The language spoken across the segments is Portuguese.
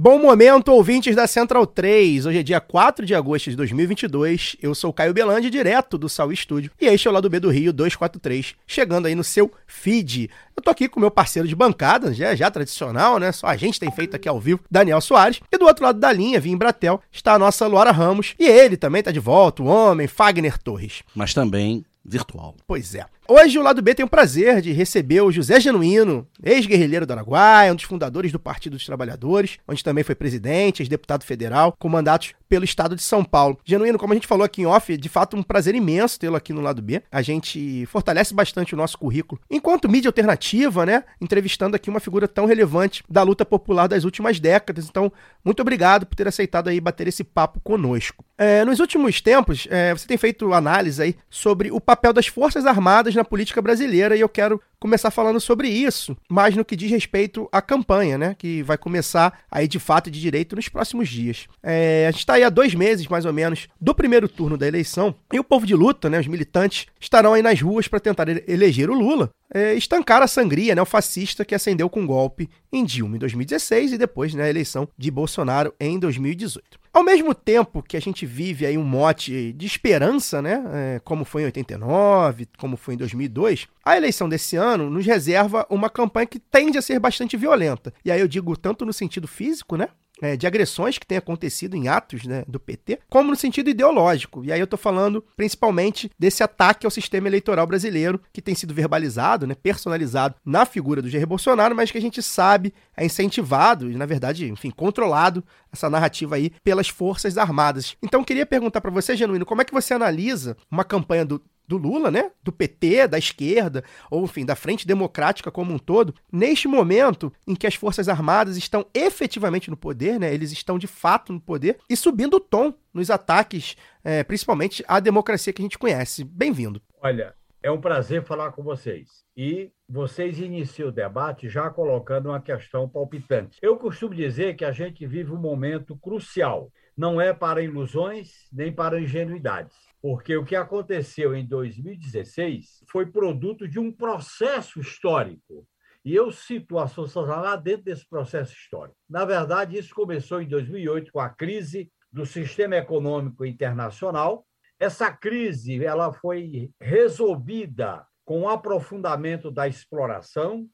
Bom momento, ouvintes da Central 3. Hoje é dia 4 de agosto de 2022. Eu sou Caio Belandi, direto do Sal Estúdio. E este é o lado B do Rio 243, chegando aí no seu feed. Eu tô aqui com o meu parceiro de bancada, já, já tradicional, né? Só a gente tem feito aqui ao vivo, Daniel Soares. E do outro lado da linha, Vim Bratel, está a nossa Luara Ramos. E ele também tá de volta, o homem, Fagner Torres. mas também virtual. Pois é. Hoje o lado B tem o prazer de receber o José Genuíno, ex-guerrilheiro do Araguaia, um dos fundadores do Partido dos Trabalhadores, onde também foi presidente, ex-deputado federal, com mandatos pelo estado de São Paulo. Genuíno, como a gente falou aqui em off, de fato um prazer imenso tê-lo aqui no lado B. A gente fortalece bastante o nosso currículo enquanto mídia alternativa, né? Entrevistando aqui uma figura tão relevante da luta popular das últimas décadas. Então, muito obrigado por ter aceitado aí bater esse papo conosco. É, nos últimos tempos, é, você tem feito análise aí sobre o papel das Forças Armadas na política brasileira e eu quero começar falando sobre isso, mas no que diz respeito à campanha, né? Que vai começar aí de fato de direito nos próximos dias. É, a gente está aí há dois meses, mais ou menos, do primeiro turno da eleição, e o povo de luta, né? Os militantes, estarão aí nas ruas para tentar ele- eleger o Lula, é, estancar a sangria, né? O fascista que acendeu com golpe em Dilma em 2016 e depois, né? A eleição de Bolsonaro em 2018. Ao mesmo tempo que a gente vive aí um mote de esperança, né? é, como foi em 89, como foi em 2002, a eleição desse ano nos reserva uma campanha que tende a ser bastante violenta. E aí eu digo tanto no sentido físico, né? É, de agressões que têm acontecido em atos né, do PT, como no sentido ideológico. E aí eu estou falando principalmente desse ataque ao sistema eleitoral brasileiro, que tem sido verbalizado, né, personalizado na figura do Jair Bolsonaro, mas que a gente sabe é incentivado e, na verdade, enfim, controlado essa narrativa aí pelas Forças Armadas. Então, eu queria perguntar para você, Genuíno, como é que você analisa uma campanha do do Lula, né? Do PT, da esquerda, ou enfim, da Frente Democrática como um todo, neste momento em que as Forças Armadas estão efetivamente no poder, né? Eles estão de fato no poder e subindo o tom nos ataques, eh, principalmente à democracia que a gente conhece. Bem-vindo. Olha, é um prazer falar com vocês. E vocês iniciam o debate já colocando uma questão palpitante. Eu costumo dizer que a gente vive um momento crucial. Não é para ilusões nem para ingenuidades. Porque o que aconteceu em 2016 foi produto de um processo histórico. E eu cito Forças Armadas dentro desse processo histórico. Na verdade, isso começou em 2008 com a crise do sistema econômico internacional, essa crise ela foi resolvida com o aprofundamento da exploração,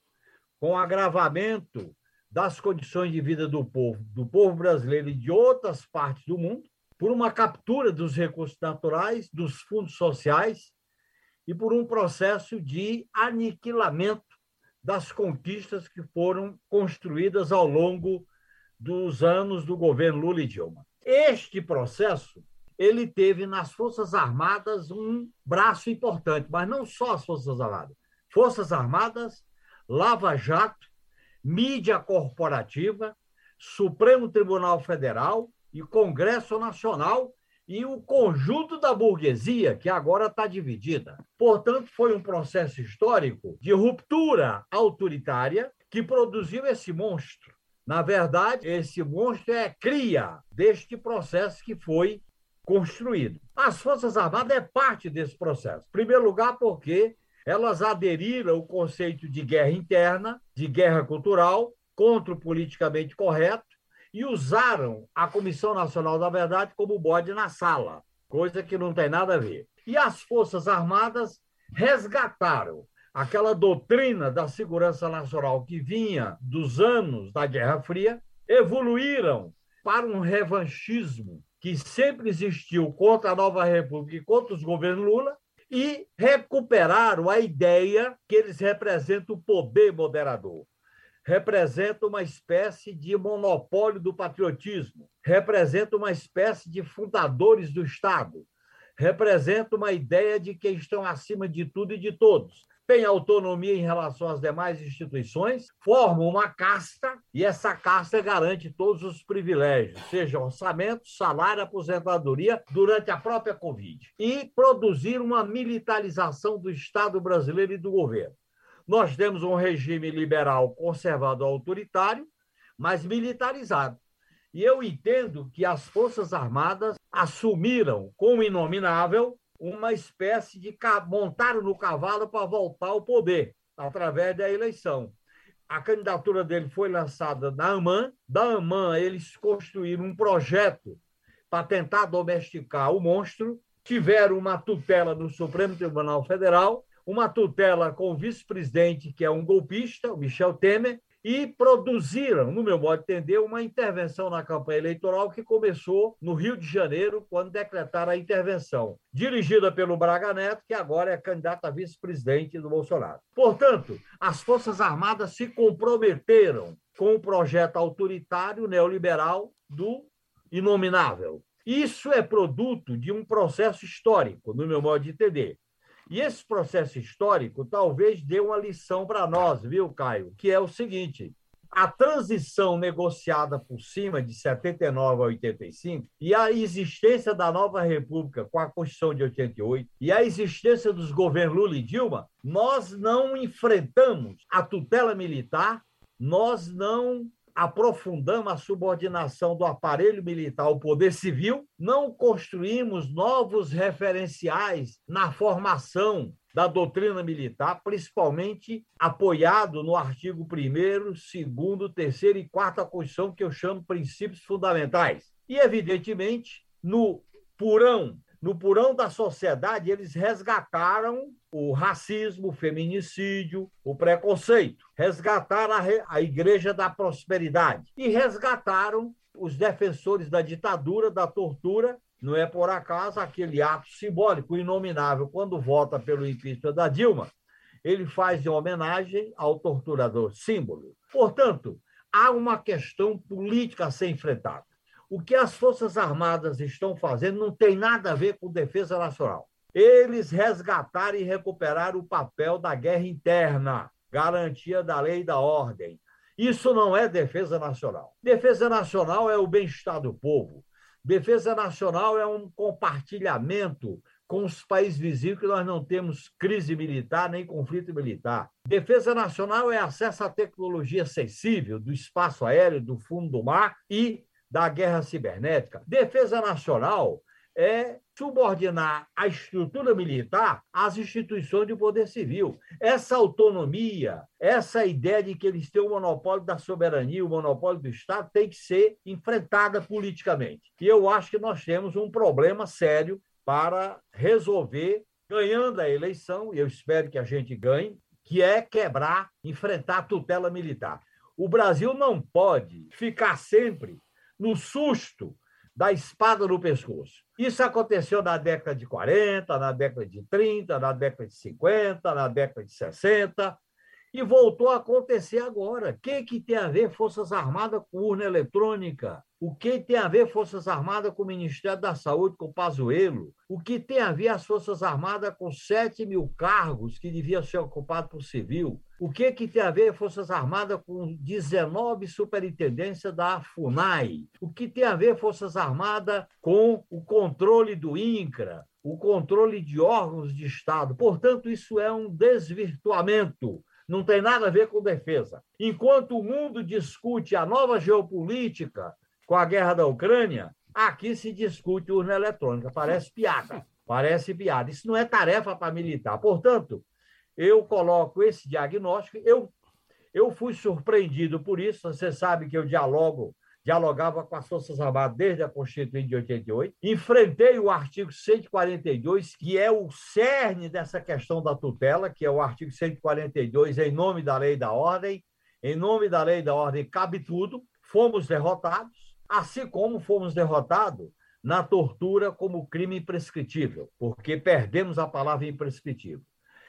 com o agravamento das condições de vida do povo, do povo brasileiro e de outras partes do mundo, por uma captura dos recursos naturais, dos fundos sociais e por um processo de aniquilamento das conquistas que foram construídas ao longo dos anos do governo Lula e Dilma. Este processo ele teve nas Forças Armadas um braço importante, mas não só as Forças Armadas. Forças Armadas, Lava Jato, mídia corporativa, Supremo Tribunal Federal e Congresso Nacional e o conjunto da burguesia, que agora está dividida. Portanto, foi um processo histórico de ruptura autoritária que produziu esse monstro. Na verdade, esse monstro é cria deste processo que foi construído. As Forças Armadas é parte desse processo. Em primeiro lugar, porque elas aderiram ao conceito de guerra interna, de guerra cultural, contra o politicamente correto, e usaram a Comissão Nacional da Verdade como bode na sala, coisa que não tem nada a ver. E as Forças Armadas resgataram aquela doutrina da segurança nacional que vinha dos anos da Guerra Fria, evoluíram para um revanchismo que sempre existiu contra a nova República e contra os governos Lula, e recuperaram a ideia que eles representam o poder moderador. Representam uma espécie de monopólio do patriotismo, representam uma espécie de fundadores do Estado, representam uma ideia de que estão acima de tudo e de todos. têm autonomia em relação às demais instituições, formam uma casta e essa casta garante todos os privilégios, seja orçamento, salário, aposentadoria, durante a própria Covid. E produzir uma militarização do Estado brasileiro e do governo. Nós temos um regime liberal conservador autoritário, mas militarizado. E eu entendo que as Forças Armadas assumiram como inominável uma espécie de montaram no cavalo para voltar ao poder através da eleição. A candidatura dele foi lançada na AMAN. Da AMAN, eles construíram um projeto para tentar domesticar o monstro. Tiveram uma tutela no Supremo Tribunal Federal, uma tutela com o vice-presidente, que é um golpista, o Michel Temer, e produziram, no meu modo de entender, uma intervenção na campanha eleitoral que começou no Rio de Janeiro, quando decretaram a intervenção, dirigida pelo Braga Neto, que agora é candidato a vice-presidente do Bolsonaro. Portanto, as Forças Armadas se comprometeram com o projeto autoritário neoliberal do inominável. Isso é produto de um processo histórico, no meu modo de entender. E esse processo histórico talvez dê uma lição para nós, viu, Caio? Que é o seguinte: a transição negociada por cima de 79 a 85 e a existência da nova república com a Constituição de 88 e a existência dos governos Lula e Dilma, nós não enfrentamos a tutela militar, nós não aprofundamos a subordinação do aparelho militar ao poder civil, não construímos novos referenciais na formação da doutrina militar, principalmente apoiado no artigo 1, 2, 3 e 4 da Constituição, que eu chamo princípios fundamentais. E, evidentemente, no purão no purão da sociedade, eles resgataram o racismo, o feminicídio, o preconceito, resgataram a, a Igreja da Prosperidade e resgataram os defensores da ditadura, da tortura. Não é por acaso aquele ato simbólico, inominável, quando vota pelo impeachment da Dilma, ele faz em homenagem ao torturador símbolo. Portanto, há uma questão política a ser enfrentada. O que as Forças Armadas estão fazendo não tem nada a ver com defesa nacional. Eles resgataram e recuperaram o papel da guerra interna, garantia da lei e da ordem. Isso não é defesa nacional. Defesa nacional é o bem-estar do povo. Defesa nacional é um compartilhamento com os países vizinhos que nós não temos crise militar nem conflito militar. Defesa nacional é acesso à tecnologia sensível do espaço aéreo, do fundo do mar e da guerra cibernética. Defesa nacional é subordinar a estrutura militar às instituições do poder civil. Essa autonomia, essa ideia de que eles têm o monopólio da soberania, o monopólio do Estado, tem que ser enfrentada politicamente. E eu acho que nós temos um problema sério para resolver, ganhando a eleição, e eu espero que a gente ganhe, que é quebrar, enfrentar a tutela militar. O Brasil não pode ficar sempre no susto da espada no pescoço. Isso aconteceu na década de 40, na década de 30, na década de 50, na década de 60 e voltou a acontecer agora. O que, que tem a ver Forças Armadas com urna eletrônica? O que tem a ver Forças Armadas com o Ministério da Saúde, com o Pazuello? O que tem a ver as Forças Armadas com 7 mil cargos que deviam ser ocupados por civil? O que, que tem a ver Forças Armadas com 19 superintendências da FUNAI? O que tem a ver Forças Armadas com o controle do INCRA? O controle de órgãos de Estado? Portanto, isso é um desvirtuamento não tem nada a ver com defesa. Enquanto o mundo discute a nova geopolítica com a guerra da Ucrânia, aqui se discute urna eletrônica. Parece piada. Parece piada. Isso não é tarefa para militar. Portanto, eu coloco esse diagnóstico. Eu, eu fui surpreendido por isso. Você sabe que eu dialogo dialogava com as Forças Armadas desde a Constituinte de 88. Enfrentei o artigo 142, que é o cerne dessa questão da tutela, que é o artigo 142, em nome da lei da ordem. Em nome da lei da ordem, cabe tudo. Fomos derrotados, assim como fomos derrotados na tortura como crime imprescritível, porque perdemos a palavra imprescritível.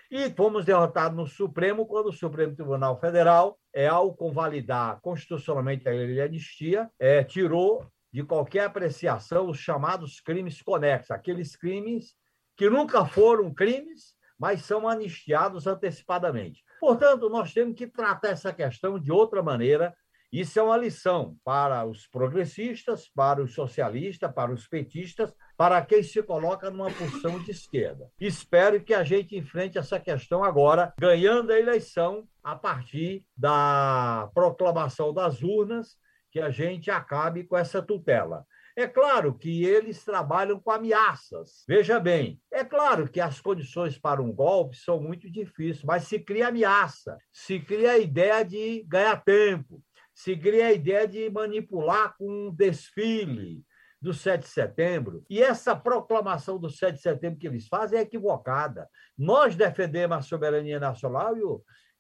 E fomos derrotados no Supremo, quando o Supremo Tribunal Federal, é, ao convalidar constitucionalmente a lei de anistia, é, tirou de qualquer apreciação os chamados crimes conexos, aqueles crimes que nunca foram crimes, mas são anistiados antecipadamente. Portanto, nós temos que tratar essa questão de outra maneira. Isso é uma lição para os progressistas, para os socialistas, para os petistas, para quem se coloca numa posição de esquerda. Espero que a gente enfrente essa questão agora, ganhando a eleição a partir da proclamação das urnas, que a gente acabe com essa tutela. É claro que eles trabalham com ameaças. Veja bem, é claro que as condições para um golpe são muito difíceis, mas se cria ameaça, se cria a ideia de ganhar tempo, se cria a ideia de manipular com um desfile do 7 de setembro. E essa proclamação do 7 de setembro que eles fazem é equivocada. Nós defendemos a soberania nacional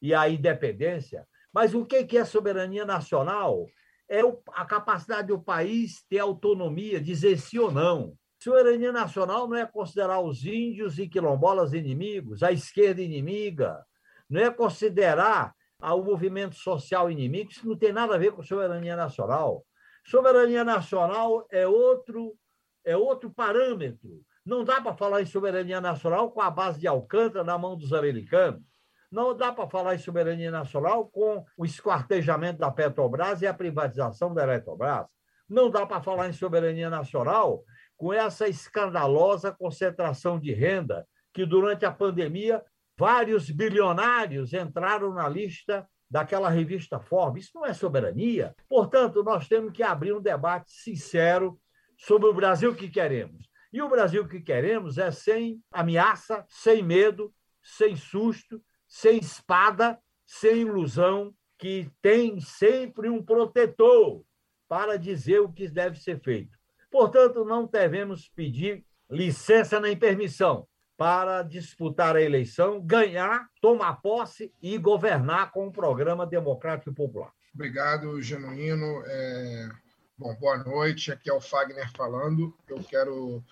e, a independência, mas o que é soberania nacional? é a capacidade do país ter autonomia, dizer sim ou não. Soberania nacional não é considerar os índios e quilombolas inimigos, a esquerda inimiga, não é considerar o movimento social inimigo, isso não tem nada a ver com soberania nacional. Soberania nacional é outro, é outro parâmetro. Não dá para falar em soberania nacional com a base de Alcântara na mão dos americanos. Não dá para falar em soberania nacional com o esquartejamento da Petrobras e a privatização da Eletrobras. Não dá para falar em soberania nacional com essa escandalosa concentração de renda que, durante a pandemia, vários bilionários entraram na lista daquela revista Forbes. Isso não é soberania. Portanto, nós temos que abrir um debate sincero sobre o Brasil que queremos. E o Brasil que queremos é sem ameaça, sem medo, sem susto, sem espada, sem ilusão, que tem sempre um protetor para dizer o que deve ser feito. Portanto, não devemos pedir licença nem permissão para disputar a eleição, ganhar, tomar posse e governar com um programa democrático popular. Obrigado, Genuíno. É... Bom, boa noite. Aqui é o Fagner falando. Eu quero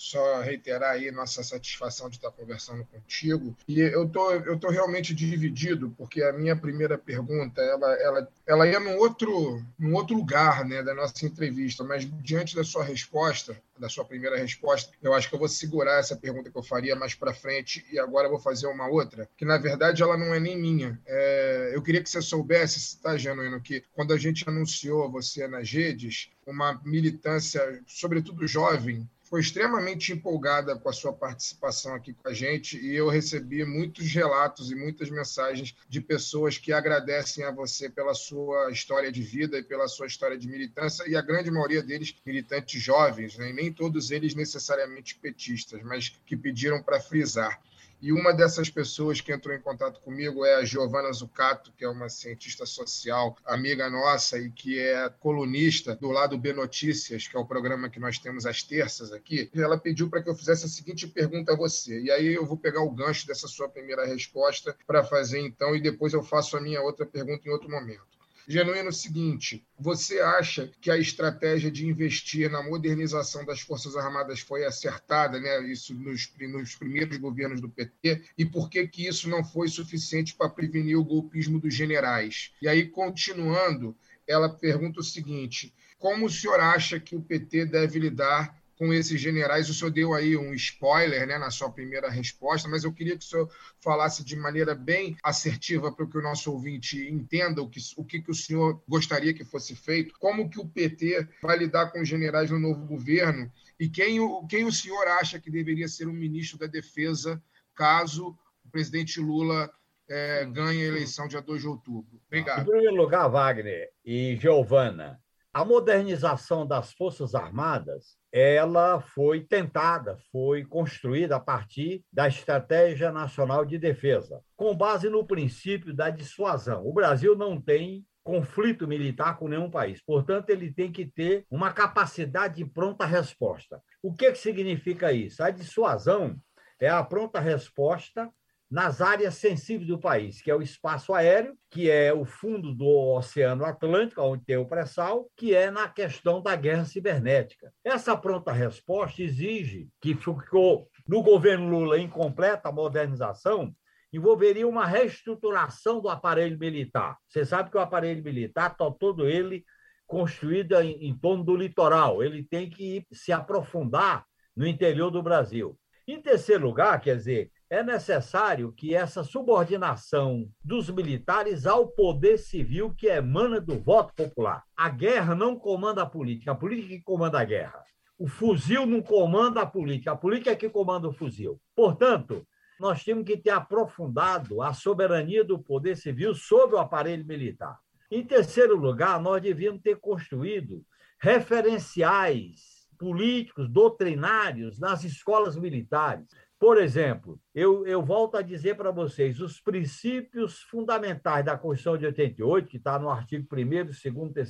só reiterar aí nossa satisfação de estar conversando contigo. E eu tô, eu tô realmente dividido, porque a minha primeira pergunta, ela, ela, ela ia num outro, num outro lugar né, da nossa entrevista, mas diante da sua resposta, da sua primeira resposta, eu acho que eu vou segurar essa pergunta que eu faria mais para frente e agora vou fazer uma outra, que na verdade ela não é nem minha. É, eu queria que você soubesse, tá, Genuíno, que quando a gente anunciou você nas redes, uma militância, sobretudo jovem, foi extremamente empolgada com a sua participação aqui com a gente e eu recebi muitos relatos e muitas mensagens de pessoas que agradecem a você pela sua história de vida e pela sua história de militância e a grande maioria deles militantes jovens, né? nem todos eles necessariamente petistas, mas que pediram para frisar. E uma dessas pessoas que entrou em contato comigo é a Giovana Zucato, que é uma cientista social, amiga nossa e que é colunista do lado B Notícias, que é o programa que nós temos às terças aqui. Ela pediu para que eu fizesse a seguinte pergunta a você. E aí eu vou pegar o gancho dessa sua primeira resposta para fazer então, e depois eu faço a minha outra pergunta em outro momento. Genuíno, seguinte: você acha que a estratégia de investir na modernização das Forças Armadas foi acertada, né? Isso nos, nos primeiros governos do PT, e por que, que isso não foi suficiente para prevenir o golpismo dos generais? E aí, continuando, ela pergunta o seguinte: como o senhor acha que o PT deve lidar com esses generais. O senhor deu aí um spoiler né, na sua primeira resposta, mas eu queria que o senhor falasse de maneira bem assertiva para que o nosso ouvinte entenda o que, o que, que o senhor gostaria que fosse feito, como que o PT vai lidar com os generais no novo governo e quem o, quem o senhor acha que deveria ser o ministro da Defesa caso o presidente Lula é, ganhe a eleição dia 2 de outubro. Obrigado. Em primeiro lugar, Wagner e Giovana, a modernização das Forças Armadas ela foi tentada, foi construída a partir da Estratégia Nacional de Defesa, com base no princípio da dissuasão. O Brasil não tem conflito militar com nenhum país, portanto, ele tem que ter uma capacidade de pronta resposta. O que, que significa isso? A dissuasão é a pronta resposta nas áreas sensíveis do país, que é o espaço aéreo, que é o fundo do Oceano Atlântico, onde tem o pré-sal, que é na questão da guerra cibernética. Essa pronta resposta exige que ficou no governo Lula incompleta a modernização, envolveria uma reestruturação do aparelho militar. Você sabe que o aparelho militar está todo ele construído em, em torno do litoral, ele tem que se aprofundar no interior do Brasil. Em terceiro lugar, quer dizer, é necessário que essa subordinação dos militares ao poder civil que emana do voto popular. A guerra não comanda a política, a política que comanda a guerra. O fuzil não comanda a política, a política é que comanda o fuzil. Portanto, nós temos que ter aprofundado a soberania do poder civil sobre o aparelho militar. Em terceiro lugar, nós devíamos ter construído referenciais políticos, doutrinários nas escolas militares. Por exemplo, eu, eu volto a dizer para vocês, os princípios fundamentais da Constituição de 88, que está no artigo 1 2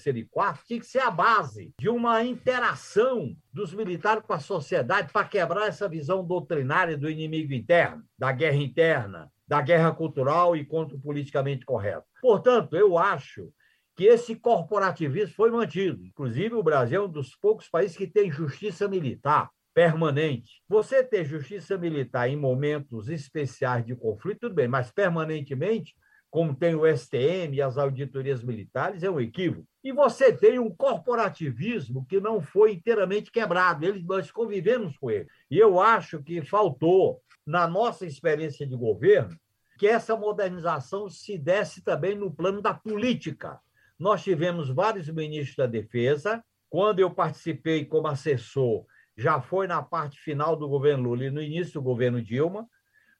3 e 4, tinha que ser a base de uma interação dos militares com a sociedade para quebrar essa visão doutrinária do inimigo interno, da guerra interna, da guerra cultural e contra o politicamente correto. Portanto, eu acho que esse corporativismo foi mantido. Inclusive, o Brasil é um dos poucos países que tem justiça militar permanente. Você ter justiça militar em momentos especiais de conflito, tudo bem, mas permanentemente, como tem o STM e as auditorias militares, é um equívoco. E você tem um corporativismo que não foi inteiramente quebrado, eles, nós convivemos com ele. E eu acho que faltou, na nossa experiência de governo, que essa modernização se desse também no plano da política. Nós tivemos vários ministros da Defesa. Quando eu participei como assessor, já foi na parte final do governo Lula e no início do governo Dilma,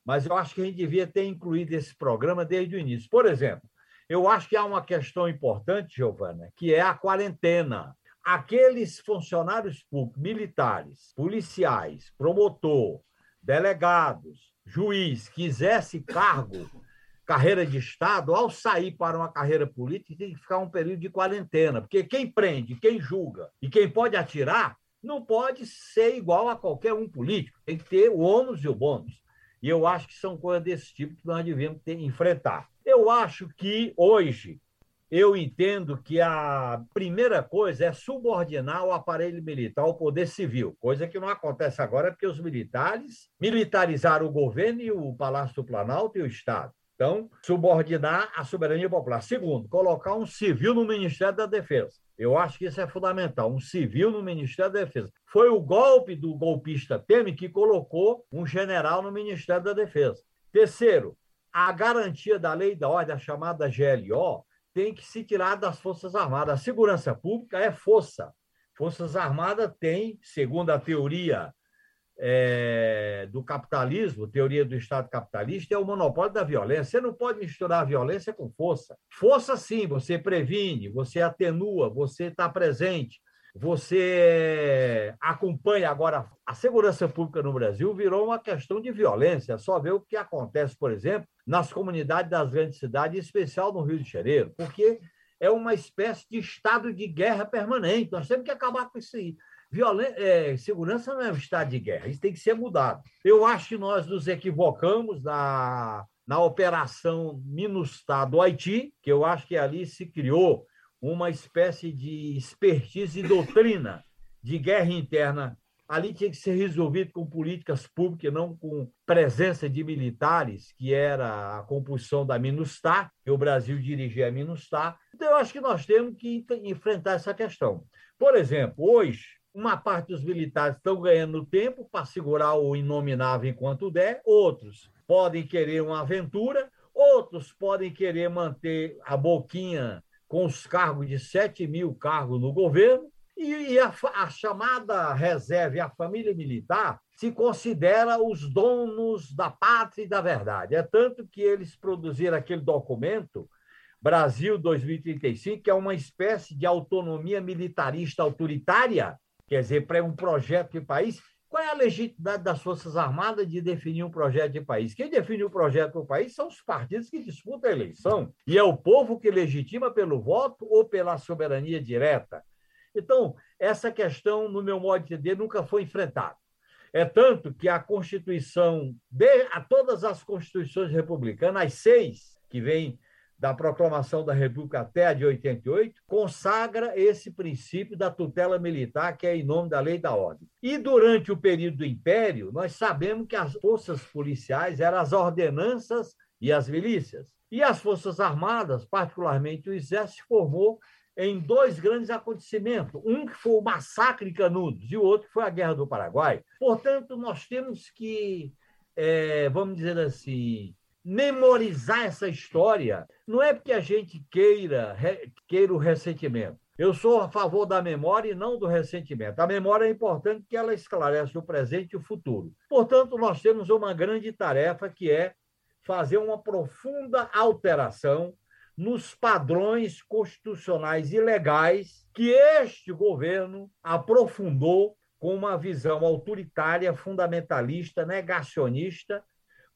mas eu acho que a gente devia ter incluído esse programa desde o início. Por exemplo, eu acho que há uma questão importante, Giovana, que é a quarentena. Aqueles funcionários públicos, militares, policiais, promotor, delegados, juiz, quisesse cargo, carreira de Estado, ao sair para uma carreira política, tem que ficar um período de quarentena, porque quem prende, quem julga e quem pode atirar não pode ser igual a qualquer um político. Tem que ter o ônus e o bônus. E eu acho que são coisas desse tipo que nós devemos ter, enfrentar. Eu acho que hoje eu entendo que a primeira coisa é subordinar o aparelho militar ao poder civil, coisa que não acontece agora porque os militares militarizaram o governo e o Palácio do Planalto e o Estado. Então, subordinar a soberania popular. Segundo, colocar um civil no Ministério da Defesa. Eu acho que isso é fundamental. Um civil no Ministério da Defesa. Foi o golpe do golpista Temer que colocou um general no Ministério da Defesa. Terceiro, a garantia da lei da ordem, a chamada GLO, tem que se tirar das Forças Armadas. A segurança pública é força. Forças Armadas têm, segundo a teoria é, do capitalismo, teoria do Estado capitalista, é o monopólio da violência. Você não pode misturar a violência com força. Força, sim, você previne, você atenua, você está presente, você acompanha. Agora, a segurança pública no Brasil virou uma questão de violência. Só ver o que acontece, por exemplo, nas comunidades das grandes cidades, em especial no Rio de Janeiro, porque é uma espécie de estado de guerra permanente. Nós temos que acabar com isso aí. Violen é, segurança não é um estado de guerra, isso tem que ser mudado. Eu acho que nós nos equivocamos na, na operação Minustah do Haiti, que eu acho que ali se criou uma espécie de expertise e doutrina de guerra interna. Ali tinha que ser resolvido com políticas públicas, não com presença de militares, que era a composição da Minustah, que o Brasil dirigia a Minustah. Então, eu acho que nós temos que enfrentar essa questão. Por exemplo, hoje, uma parte dos militares estão ganhando tempo para segurar o inominável enquanto der, outros podem querer uma aventura, outros podem querer manter a boquinha com os cargos de 7 mil cargos no governo, e a, a chamada reserva e a família militar se considera os donos da pátria e da verdade. É tanto que eles produziram aquele documento, Brasil 2035, que é uma espécie de autonomia militarista autoritária, quer dizer, para um projeto de país, qual é a legitimidade das Forças Armadas de definir um projeto de país? Quem define o projeto do país são os partidos que disputam a eleição. E é o povo que legitima pelo voto ou pela soberania direta. Então, essa questão, no meu modo de entender, nunca foi enfrentada. É tanto que a Constituição, a todas as constituições republicanas, as seis que vêm da proclamação da República até a de 88, consagra esse princípio da tutela militar, que é em nome da lei da ordem. E durante o período do Império, nós sabemos que as forças policiais eram as ordenanças e as milícias. E as Forças Armadas, particularmente o Exército, se formou em dois grandes acontecimentos. Um que foi o massacre de Canudos e o outro que foi a Guerra do Paraguai. Portanto, nós temos que é, vamos dizer assim, memorizar essa história. Não é porque a gente queira, queira o ressentimento. Eu sou a favor da memória e não do ressentimento. A memória é importante porque ela esclarece o presente e o futuro. Portanto, nós temos uma grande tarefa que é fazer uma profunda alteração nos padrões constitucionais e legais que este governo aprofundou com uma visão autoritária, fundamentalista, negacionista,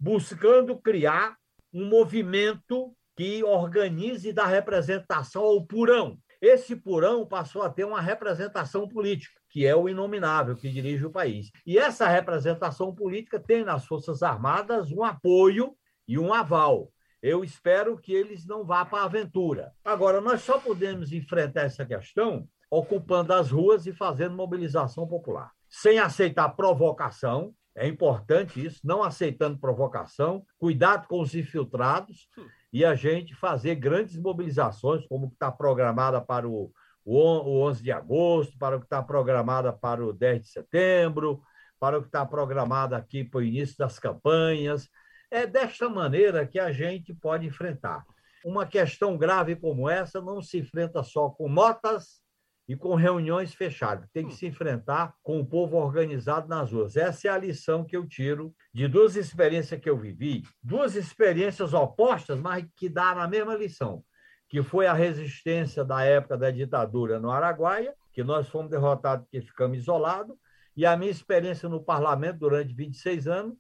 buscando criar um movimento que organize e dá representação ao purão. Esse purão passou a ter uma representação política, que é o inominável que dirige o país. E essa representação política tem nas Forças Armadas um apoio e um aval. Eu espero que eles não vá para a aventura. Agora, nós só podemos enfrentar essa questão ocupando as ruas e fazendo mobilização popular. Sem aceitar provocação, é importante isso, não aceitando provocação, cuidado com os infiltrados e a gente fazer grandes mobilizações, como está programada para o, o 11 de agosto, para o que está programada para o 10 de setembro, para o que está programado aqui para o início das campanhas. É desta maneira que a gente pode enfrentar. Uma questão grave como essa não se enfrenta só com notas e com reuniões fechadas. Tem que se enfrentar com o povo organizado nas ruas. Essa é a lição que eu tiro de duas experiências que eu vivi, duas experiências opostas, mas que dá na mesma lição, que foi a resistência da época da ditadura no Araguaia, que nós fomos derrotados porque ficamos isolados, e a minha experiência no parlamento durante 26 anos,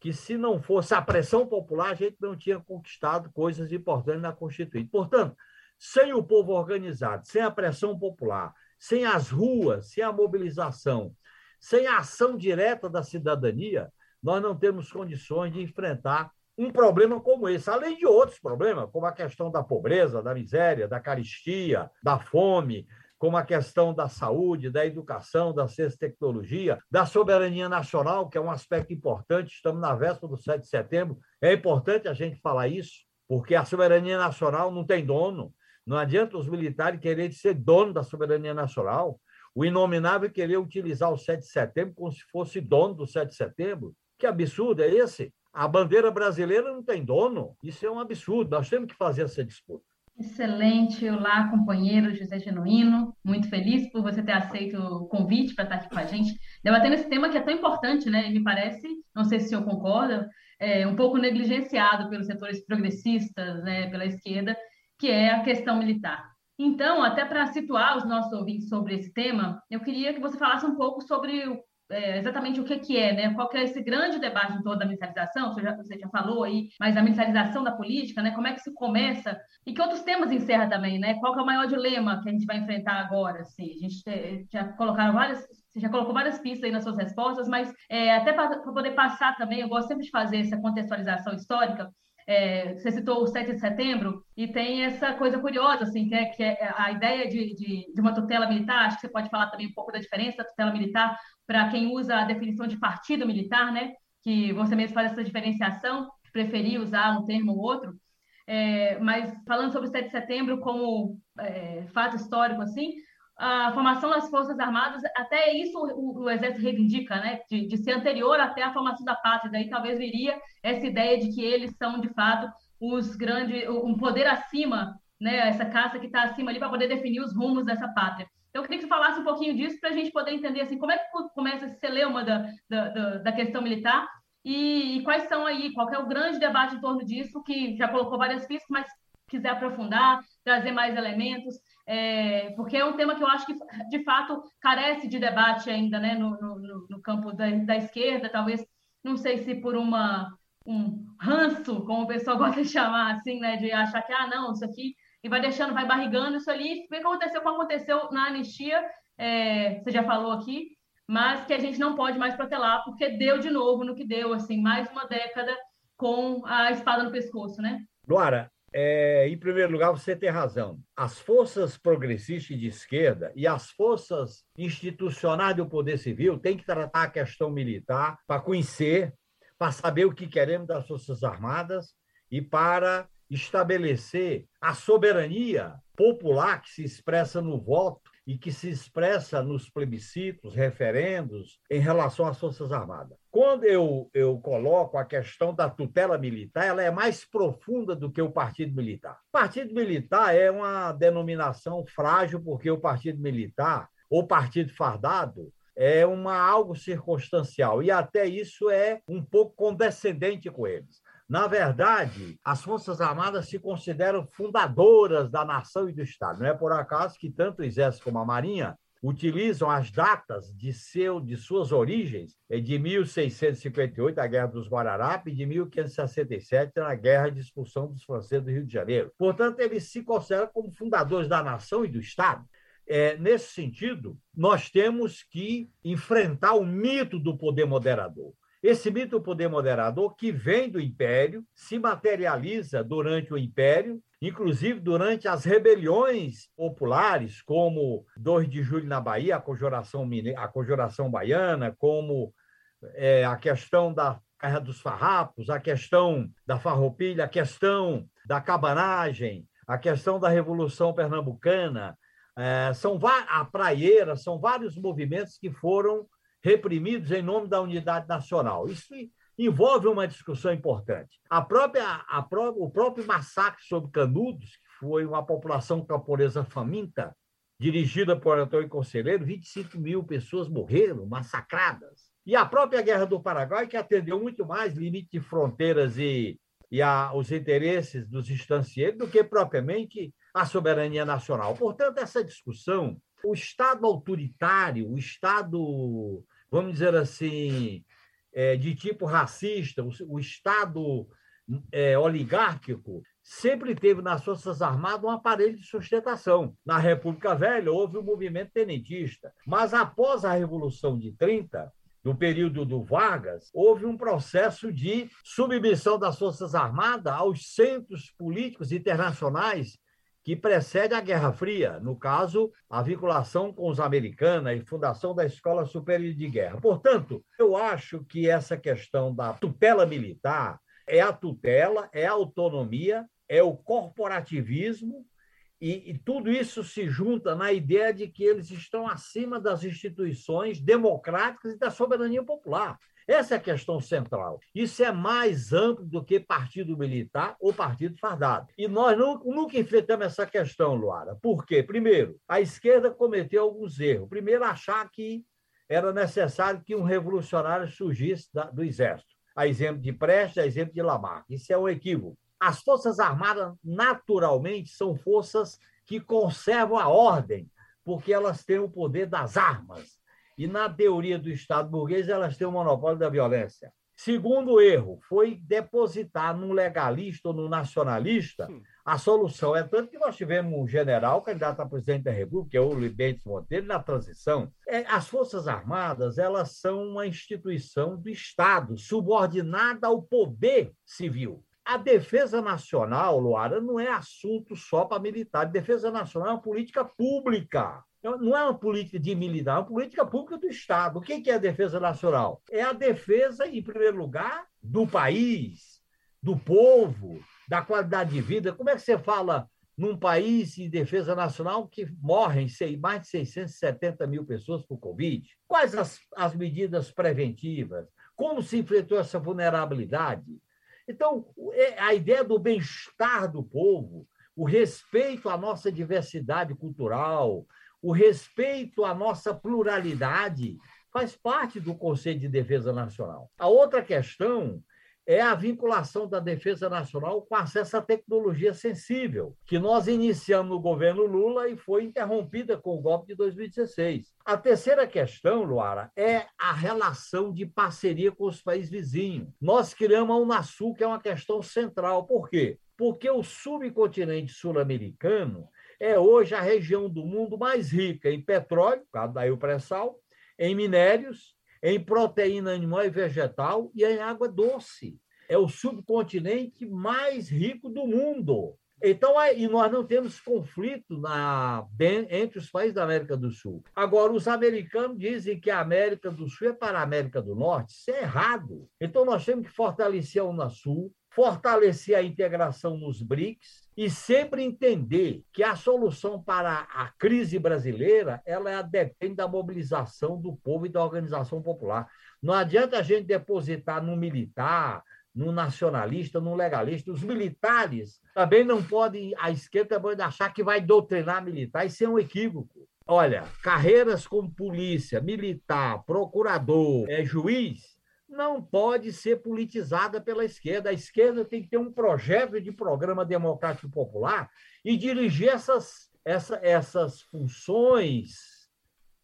que se não fosse a pressão popular, a gente não tinha conquistado coisas importantes na Constituinte. Portanto, sem o povo organizado, sem a pressão popular, sem as ruas, sem a mobilização, sem a ação direta da cidadania, nós não temos condições de enfrentar um problema como esse, além de outros problemas, como a questão da pobreza, da miséria, da caristia, da fome, como a questão da saúde, da educação, da ciência e tecnologia, da soberania nacional, que é um aspecto importante. Estamos na véspera do 7 de setembro. É importante a gente falar isso, porque a soberania nacional não tem dono. Não adianta os militares quererem ser dono da soberania nacional. O inominável querer utilizar o 7 de setembro como se fosse dono do 7 de setembro. Que absurdo é esse? A bandeira brasileira não tem dono. Isso é um absurdo. Nós temos que fazer essa disputa. Excelente, olá, companheiro José Genuíno. Muito feliz por você ter aceito o convite para estar aqui com a gente, debatendo esse tema que é tão importante, né? Me parece, não sei se o senhor concorda, é um pouco negligenciado pelos setores progressistas, né, pela esquerda, que é a questão militar. Então, até para situar os nossos ouvintes sobre esse tema, eu queria que você falasse um pouco sobre é, exatamente o que, que é, né? Qual que é esse grande debate em torno da militarização? Você já, você já falou aí, mas a militarização da política, né? Como é que se começa e que outros temas encerra também, né? Qual que é o maior dilema que a gente vai enfrentar agora? Assim? A gente já colocaram várias, você já colocou várias pistas aí nas suas respostas, mas é, até para poder passar também, eu gosto sempre de fazer essa contextualização histórica. É, você citou o 7 de setembro, e tem essa coisa curiosa, assim, que é, que é a ideia de, de, de, uma tutela militar, acho que você pode falar também um pouco da diferença da tutela militar para quem usa a definição de partido militar, né? Que você mesmo faz essa diferenciação, preferir usar um termo ou outro. É, mas falando sobre o 7 de setembro como é, fato histórico, assim, a formação das Forças Armadas, até isso o, o Exército reivindica, né? De, de, ser anterior até a formação da pátria. Daí talvez viria essa ideia de que eles são, de fato, os grandes, um poder acima, né? Essa caça que está acima ali para poder definir os rumos dessa pátria. Então, eu queria que você falasse um pouquinho disso para a gente poder entender assim, como é que começa esse celeuma da, da, da questão militar e, e, quais são aí, qual é o grande debate em torno disso, que já colocou várias pistas, mas quiser aprofundar, trazer mais elementos, é, porque é um tema que eu acho que, de fato, carece de debate ainda né, no, no, no campo da, da esquerda, talvez, não sei se por uma um ranço, como o pessoal gosta de chamar, assim, né, de achar que, ah, não, isso aqui e vai deixando, vai barrigando isso ali. Que aconteceu como aconteceu na anistia, é, você já falou aqui, mas que a gente não pode mais protelar, porque deu de novo no que deu, assim, mais uma década com a espada no pescoço, né? Luara, é, em primeiro lugar, você tem razão. As forças progressistas de esquerda e as forças institucionais do poder civil têm que tratar a questão militar para conhecer, para saber o que queremos das Forças Armadas e para estabelecer a soberania popular que se expressa no voto e que se expressa nos plebiscitos, referendos em relação às Forças Armadas. Quando eu, eu coloco a questão da tutela militar, ela é mais profunda do que o Partido Militar. Partido Militar é uma denominação frágil, porque o Partido Militar, ou Partido Fardado, é uma algo circunstancial e até isso é um pouco condescendente com eles. Na verdade, as Forças Armadas se consideram fundadoras da nação e do Estado. Não é por acaso que tanto o Exército como a Marinha utilizam as datas de, seu, de suas origens, é de 1658, a Guerra dos Guararapes, e de 1567, na Guerra de Expulsão dos Franceses do Rio de Janeiro. Portanto, eles se consideram como fundadores da nação e do Estado. É, nesse sentido, nós temos que enfrentar o mito do poder moderador. Esse mito do poder moderador, que vem do Império, se materializa durante o Império, inclusive durante as rebeliões populares, como 2 de julho na Bahia, a conjuração, a conjuração baiana, como é, a questão da Guerra dos Farrapos, a questão da farroupilha, a questão da cabanagem, a questão da Revolução Pernambucana, é, são a praieira, são vários movimentos que foram reprimidos em nome da unidade nacional. Isso envolve uma discussão importante. A própria, a pró o próprio massacre sobre Canudos, que foi uma população camponesa faminta, dirigida por Antônio Conselheiro, 25 mil pessoas morreram, massacradas. E a própria Guerra do Paraguai, que atendeu muito mais limite de fronteiras e, e a, os interesses dos estancieiros do que propriamente a soberania nacional. Portanto, essa discussão o Estado autoritário, o Estado, vamos dizer assim, é, de tipo racista, o, o Estado é, oligárquico, sempre teve nas Forças Armadas um aparelho de sustentação. Na República Velha houve o um movimento tenentista, mas após a Revolução de 30, no período do Vargas, houve um processo de submissão das Forças Armadas aos centros políticos internacionais que precede a Guerra Fria, no caso, a vinculação com os americanos e fundação da Escola Superior de Guerra. Portanto, eu acho que essa questão da tutela militar é a tutela, é a autonomia, é o corporativismo, e, e tudo isso se junta na ideia de que eles estão acima das instituições democráticas e da soberania popular. Essa é a questão central. Isso é mais amplo do que partido militar ou partido fardado. E nós nunca enfrentamos essa questão, Luara. Por quê? Primeiro, a esquerda cometeu alguns erros. Primeiro, achar que era necessário que um revolucionário surgisse do exército. A exemplo de Prestes, a exemplo de Lamarck. Isso é um equívoco. As Forças Armadas, naturalmente, são forças que conservam a ordem, porque elas têm o poder das armas. E na teoria do Estado burguês, elas têm o monopólio da violência. Segundo erro, foi depositar no legalista ou no nacionalista a solução. É tanto que nós tivemos um general, candidato a presidente da República, que é o Libentes Monteiro, na transição. É, as Forças Armadas, elas são uma instituição do Estado, subordinada ao poder civil. A defesa nacional, Luara, não é assunto só para militar. A defesa nacional é uma política pública. Então, não é uma política de militar, é uma política pública do Estado. O que é a defesa nacional? É a defesa, em primeiro lugar, do país, do povo, da qualidade de vida. Como é que você fala num país de defesa nacional que morrem mais de 670 mil pessoas por Covid? Quais as, as medidas preventivas? Como se enfrentou essa vulnerabilidade? Então, é, a ideia do bem-estar do povo, o respeito à nossa diversidade cultural, o respeito à nossa pluralidade faz parte do Conselho de Defesa Nacional. A outra questão é a vinculação da defesa nacional com acesso à tecnologia sensível, que nós iniciamos no governo Lula e foi interrompida com o golpe de 2016. A terceira questão, Luara, é a relação de parceria com os países vizinhos. Nós criamos a Unasul, que é uma questão central. Por quê? Porque o subcontinente sul-americano é hoje a região do mundo mais rica em petróleo, por causa daí o pré-sal, em minérios, em proteína animal e vegetal e em água doce. É o subcontinente mais rico do mundo. Então, e nós não temos conflito na, entre os países da América do Sul. Agora, os americanos dizem que a América do Sul é para a América do Norte. Isso é errado. Então, nós temos que fortalecer a Unasul, fortalecer a integração nos BRICS e sempre entender que a solução para a crise brasileira ela é- depende da mobilização do povo e da organização popular. Não adianta a gente depositar no militar, no nacionalista, no legalista. Os militares também não podem, a esquerda pode achar que vai doutrinar militar, isso é um equívoco. Olha, carreiras como polícia, militar, procurador, é, juiz, não pode ser politizada pela esquerda. A esquerda tem que ter um projeto de programa democrático popular e dirigir essas, essa, essas funções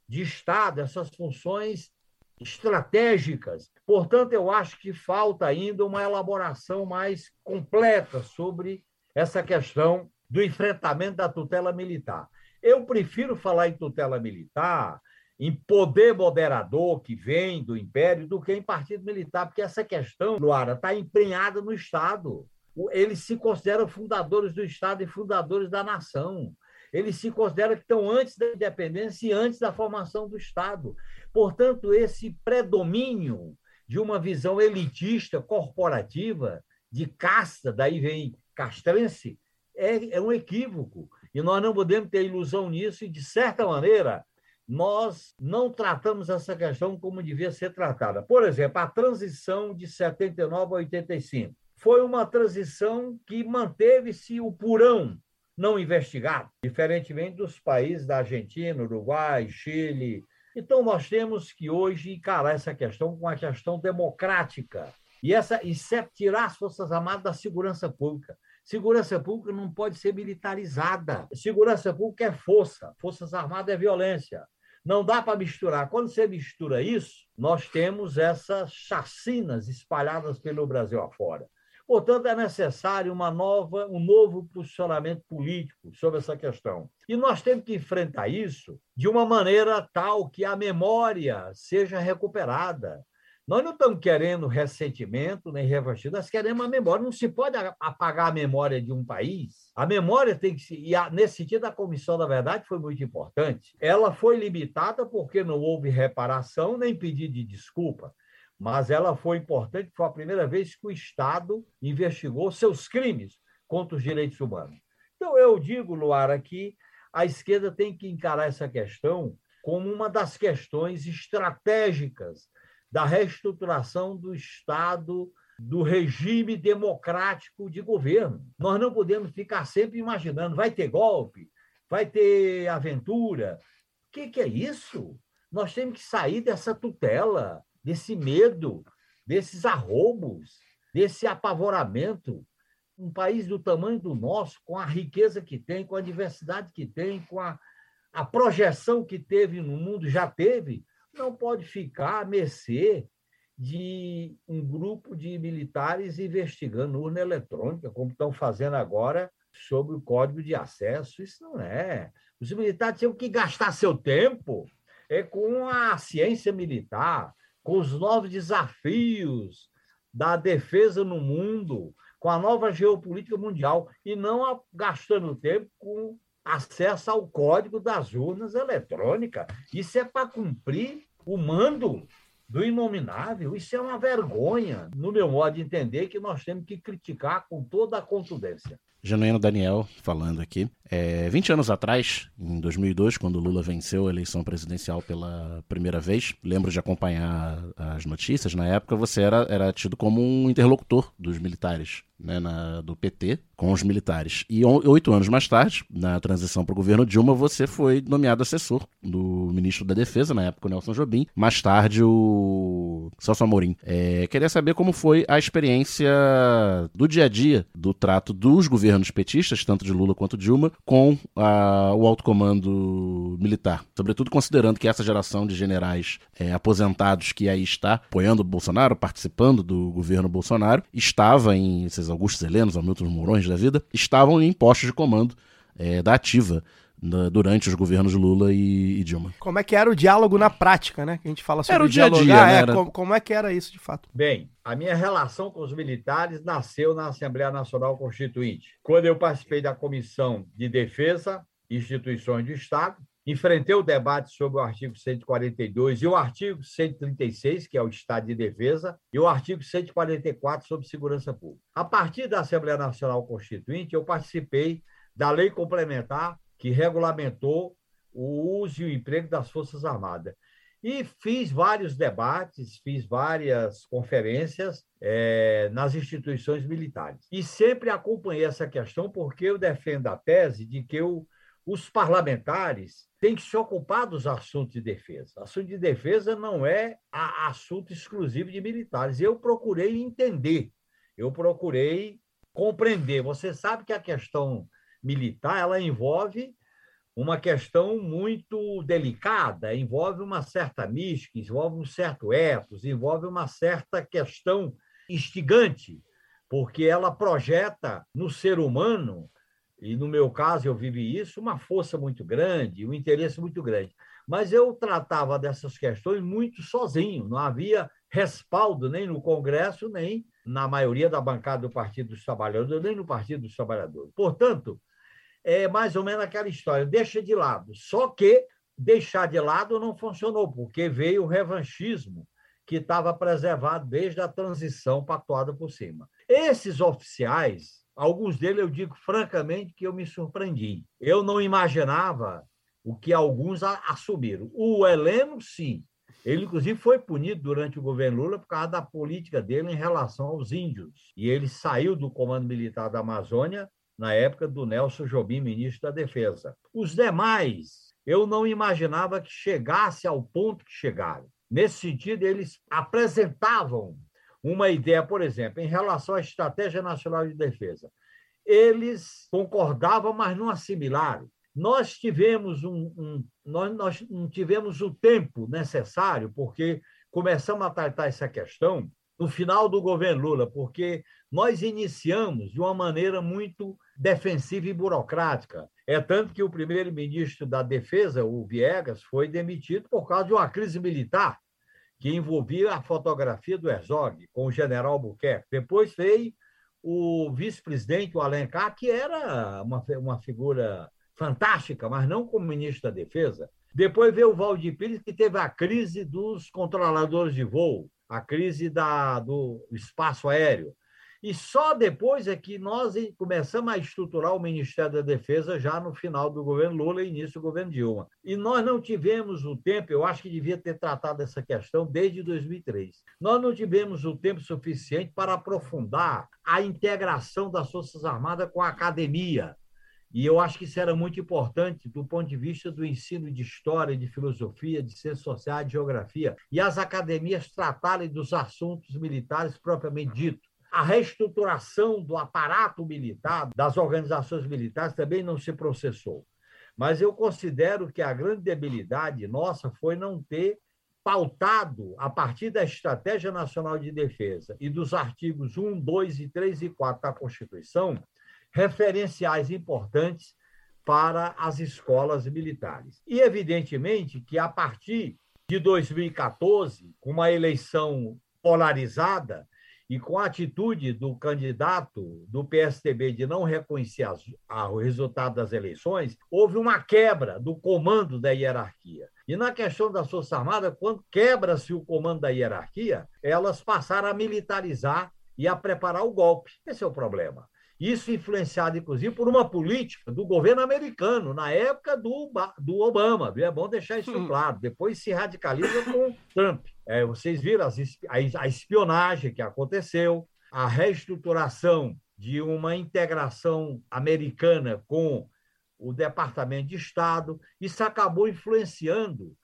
de Estado, essas funções estratégicas. Portanto, eu acho que falta ainda uma elaboração mais completa sobre essa questão do enfrentamento da tutela militar. Eu prefiro falar em tutela militar, em poder moderador que vem do Império, do que em partido militar, porque essa questão, Luara, está empenhada no Estado. Eles se consideram fundadores do Estado e fundadores da nação. Eles se consideram que estão antes da independência e antes da formação do Estado. Portanto, esse predomínio de uma visão elitista, corporativa, de casta, daí vem castrense, é, é um equívoco. E nós não podemos ter ilusão nisso, e, de certa maneira, nós não tratamos essa questão como devia ser tratada. Por exemplo, a transição de 79 a 85 foi uma transição que manteve-se o purão não investigado, diferentemente dos países da Argentina, Uruguai, Chile. Então, nós temos que hoje encarar essa questão com a questão democrática. E, essa, e tirar as Forças Armadas da segurança pública. Segurança pública não pode ser militarizada. Segurança pública é força, Forças Armadas é violência. Não dá para misturar. Quando você mistura isso, nós temos essas chacinas espalhadas pelo Brasil afora. Portanto, é necessário uma nova, um novo posicionamento político sobre essa questão. E nós temos que enfrentar isso de uma maneira tal que a memória seja recuperada. Nós não estamos querendo ressentimento nem revanchismo, nós queremos a memória. Não se pode apagar a memória de um país. A memória tem que se. E nesse sentido, a Comissão da Verdade foi muito importante. Ela foi limitada porque não houve reparação nem pedido de desculpa mas ela foi importante, foi a primeira vez que o Estado investigou seus crimes contra os direitos humanos. Então, eu digo, Luara, que a esquerda tem que encarar essa questão como uma das questões estratégicas da reestruturação do Estado, do regime democrático de governo. Nós não podemos ficar sempre imaginando, vai ter golpe, vai ter aventura. O que, que é isso? Nós temos que sair dessa tutela, desse medo, desses arroubos, desse apavoramento. Um país do tamanho do nosso, com a riqueza que tem, com a diversidade que tem, com a, a projeção que teve no mundo, já teve, não pode ficar à mercê de um grupo de militares investigando urna eletrônica, como estão fazendo agora sobre o código de acesso. Isso não é. Os militares tinham que gastar seu tempo é com a ciência militar, com os novos desafios da defesa no mundo, com a nova geopolítica mundial, e não gastando tempo com acesso ao código das urnas eletrônicas. Isso é para cumprir o mando do inominável. Isso é uma vergonha, no meu modo de entender, que nós temos que criticar com toda a contundência. Genuíno Daniel falando aqui. É, 20 anos atrás, em 2002, quando Lula venceu a eleição presidencial pela primeira vez, lembro de acompanhar as notícias. Na época, você era, era tido como um interlocutor dos militares, né, na- do PT, com os militares. E oito anos mais tarde, na transição para o governo Dilma, você foi nomeado assessor do ministro da Defesa, na época o Nelson Jobim, mais tarde o Celso Amorim. É, queria saber como foi a experiência do dia a dia do trato dos governos petistas, tanto de Lula quanto Dilma, com ah, o alto comando militar. Sobretudo considerando que essa geração de generais é, aposentados que aí está apoiando o Bolsonaro, participando do governo Bolsonaro, estava em Augustos Helenos, Hamilton Mourões da vida, estavam em postos de comando é, da ativa na- durante os governos Lula e, e Dilma. Como é que era o diálogo na prática, né? Que a gente fala sobre Era o dia a dia, né? é, Era- como, como é que era isso de fato? Bem, a minha relação com os militares nasceu na Assembleia Nacional Constituinte. Quando eu participei da Comissão de Defesa e Instituições do Estado, enfrentei o debate sobre o artigo 142 e o artigo 136, que é o Estado de Defesa, e o artigo 144 sobre segurança pública. A partir da Assembleia Nacional Constituinte, eu participei da lei complementar que regulamentou o uso e o emprego das Forças Armadas. E fiz vários debates, fiz várias conferências é, nas instituições militares. E sempre acompanhei essa questão porque eu defendo a tese de que o, os parlamentares têm que se ocupar dos assuntos de defesa. Assunto de defesa não é assunto exclusivo de militares. Eu procurei entender, eu procurei compreender. Você sabe que a questão militar ela envolve uma questão muito delicada, envolve uma certa mística, envolve um certo ethos, envolve uma certa questão instigante, porque ela projeta no ser humano, e no meu caso eu vivi isso, uma força muito grande, um interesse muito grande. Mas eu tratava dessas questões muito sozinho, não havia respaldo nem no Congresso, nem na maioria da bancada do Partido dos Trabalhadores, nem no Partido dos Trabalhadores. Portanto, é mais ou menos aquela história, deixa de lado. Só que deixar de lado não funcionou, porque veio o revanchismo que estava preservado desde a transição pactuada por cima. Esses oficiais, alguns deles eu digo francamente que eu me surpreendi. Eu não imaginava o que alguns assumiram. O Heleno, sim. Ele, inclusive, foi punido durante o governo Lula por causa da política dele em relação aos índios. E ele saiu do Comando Militar da Amazônia na época do Nelson Jobim, ministro da Defesa. Os demais, eu não imaginava que chegasse ao ponto que chegaram. Nesse sentido, eles apresentavam uma ideia, por exemplo, em relação à Estratégia Nacional de Defesa. Eles concordavam, mas não assimilaram. Nós tivemos um, um nós, nós não tivemos o tempo necessário, porque começamos a tratar essa questão no final do governo Lula, porque nós iniciamos de uma maneira muito defensiva e burocrática. É tanto que o primeiro-ministro da Defesa, o Viegas, foi demitido por causa de uma crise militar que envolvia a fotografia do Herzog com o general Buquerque. Depois veio o vice-presidente, o Alencar, que era uma, uma figura fantástica, mas não como ministro da Defesa. Depois veio o Valdir Pires, que teve a crise dos controladores de voo, a crise da, do espaço aéreo. E só depois é que nós começamos a estruturar o Ministério da Defesa já no final do governo Lula e início do governo Dilma. E nós não tivemos o tempo, eu acho que devia ter tratado essa questão desde 2003. Nós não tivemos o tempo suficiente para aprofundar a integração das Forças Armadas com a academia. E eu acho que isso era muito importante do ponto de vista do ensino de história, de filosofia, de ciências sociais, de geografia, e as academias tratarem dos assuntos militares propriamente dito a reestruturação do aparato militar, das organizações militares, também não se processou. Mas eu considero que a grande debilidade nossa foi não ter pautado, a partir da Estratégia Nacional de Defesa e dos artigos 1, 2 e 3 e 4 da Constituição, referenciais importantes para as escolas militares. E, evidentemente, que a partir de 2014, com uma eleição polarizada, e com a atitude do candidato do PSDB de não reconhecer as, a, o resultado das eleições, houve uma quebra do comando da hierarquia. E na questão das Forças Armadas, quando quebra-se o comando da hierarquia, elas passaram a militarizar e a preparar o golpe. Esse é o problema. Isso influenciado, inclusive, por uma política do governo americano, na época do, do Obama. É bom deixar isso hum. claro. Depois se radicaliza com Trump. É, vocês viram as, a espionagem que aconteceu, a reestruturação de uma integração americana com o Departamento de Estado. Isso acabou influenciando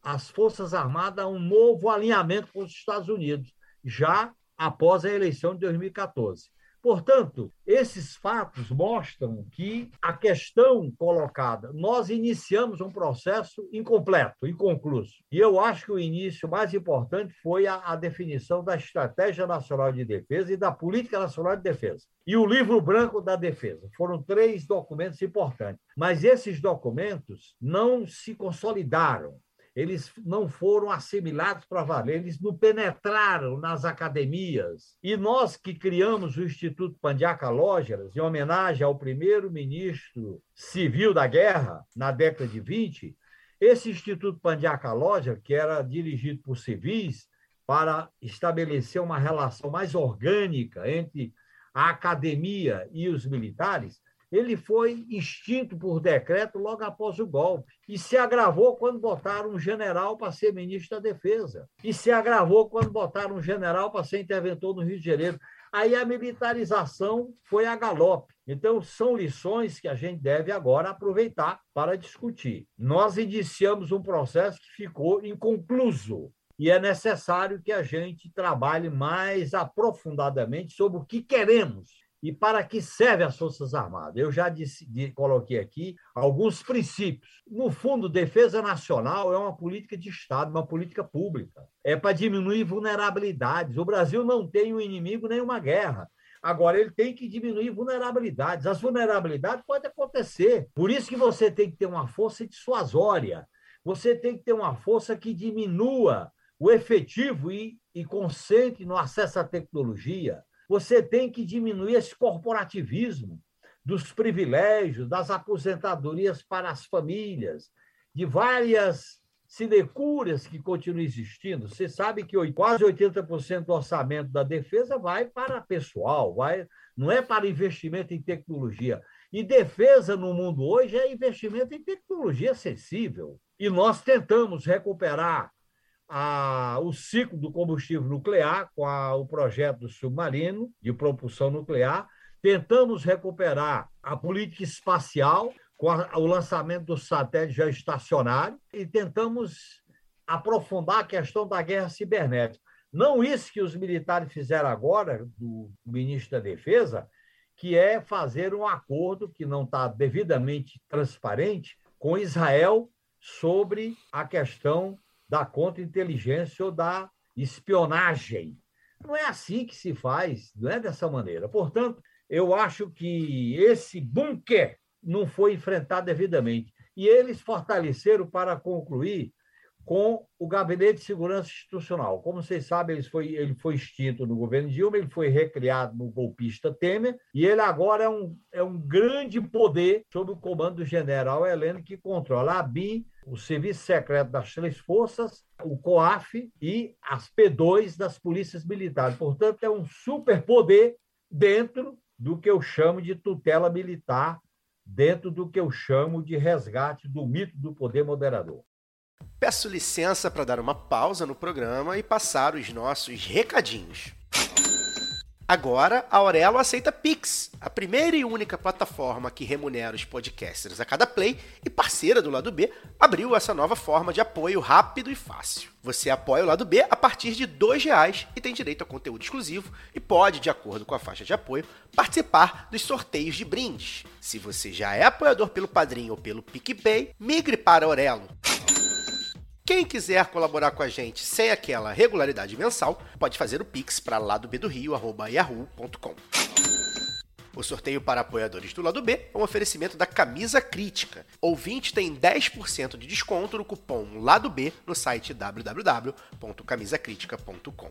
as Forças Armadas a um novo alinhamento com os Estados Unidos, já após a eleição de 2014. Portanto, esses fatos mostram que a questão colocada, nós iniciamos um processo incompleto, inconcluso. E eu acho que o início mais importante foi a, a definição da Estratégia Nacional de Defesa e da Política Nacional de Defesa. E o Livro Branco da Defesa. Foram três documentos importantes. Mas esses documentos não se consolidaram eles não foram assimilados para valer, eles não penetraram nas academias. E nós que criamos o Instituto Pandiaca Lógeras, em homenagem ao primeiro ministro civil da guerra, na década de 20, Esse Instituto Pandiaca Loja, que era dirigido por civis para estabelecer uma relação mais orgânica entre a academia e os militares, ele foi extinto por decreto logo após o golpe. E se agravou quando botaram um general para ser ministro da Defesa. E se agravou quando botaram um general para ser interventor no Rio de Janeiro. Aí a militarização foi a galope. Então, são lições que a gente deve agora aproveitar para discutir. Nós iniciamos um processo que ficou inconcluso. E é necessário que a gente trabalhe mais aprofundadamente sobre o que queremos e para que serve as Forças Armadas. Eu já disse, coloquei aqui alguns princípios. No fundo, defesa nacional é uma política de Estado, uma política pública. É para diminuir vulnerabilidades. O Brasil não tem um inimigo nem uma guerra. Agora, ele tem que diminuir vulnerabilidades. As vulnerabilidades podem acontecer. Por isso que você tem que ter uma força dissuasória. Você tem que ter uma força que diminua o efetivo e, e concentre no acesso à tecnologia você tem que diminuir esse corporativismo dos privilégios, das aposentadorias para as famílias, de várias sinecúrias que continuam existindo. Você sabe que quase 80% do orçamento da defesa vai para pessoal, vai, não é para investimento em tecnologia. E defesa no mundo hoje é investimento em tecnologia sensível. E nós tentamos recuperar a, o ciclo do combustível nuclear com a, o projeto do submarino de propulsão nuclear. Tentamos recuperar a política espacial com a, o lançamento do satélite geoestacionário e tentamos aprofundar a questão da guerra cibernética. Não isso que os militares fizeram agora, do ministro da Defesa, que é fazer um acordo que não está devidamente transparente com Israel sobre a questão da contra-inteligência ou da espionagem. Não é assim que se faz, não é dessa maneira. Portanto, eu acho que esse bunker não foi enfrentado devidamente. E eles fortaleceram para concluir com o Gabinete de Segurança Institucional. Como vocês sabem, ele foi, ele foi extinto no governo Dilma, ele foi recriado no golpista Temer, e ele agora é um, é um grande poder sob o comando do general Heleno, que controla a BIM, o Serviço Secreto das Três Forças, o COAF e as P2 das polícias militares. Portanto, é um superpoder dentro do que eu chamo de tutela militar, dentro do que eu chamo de resgate do mito do poder moderador. Peço licença para dar uma pausa no programa e passar os nossos recadinhos. Agora, a Aurelo aceita Pix, a primeira e única plataforma que remunera os podcasters a cada play e parceira do lado B, abriu essa nova forma de apoio rápido e fácil. Você apoia o lado B a partir de R$ reais e tem direito a conteúdo exclusivo e pode, de acordo com a faixa de apoio, participar dos sorteios de brindes. Se você já é apoiador pelo Padrinho ou pelo PicPay, migre para Aurelo. Quem quiser colaborar com a gente sem aquela regularidade mensal, pode fazer o pix para ladobdorio@yahoo.com. O sorteio para apoiadores do lado B é um oferecimento da Camisa Crítica. Ouvinte tem 10% de desconto no cupom Lado B no site www.camisacritica.com.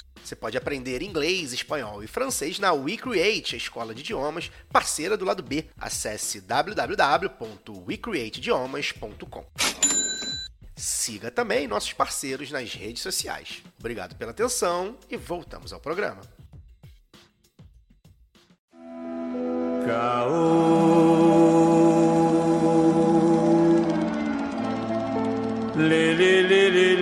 Você pode aprender inglês, espanhol e francês na WeCreate, a escola de idiomas parceira do lado B. Acesse www.wecreateidiomas.com. Siga também nossos parceiros nas redes sociais. Obrigado pela atenção e voltamos ao programa. Le, le, le, le,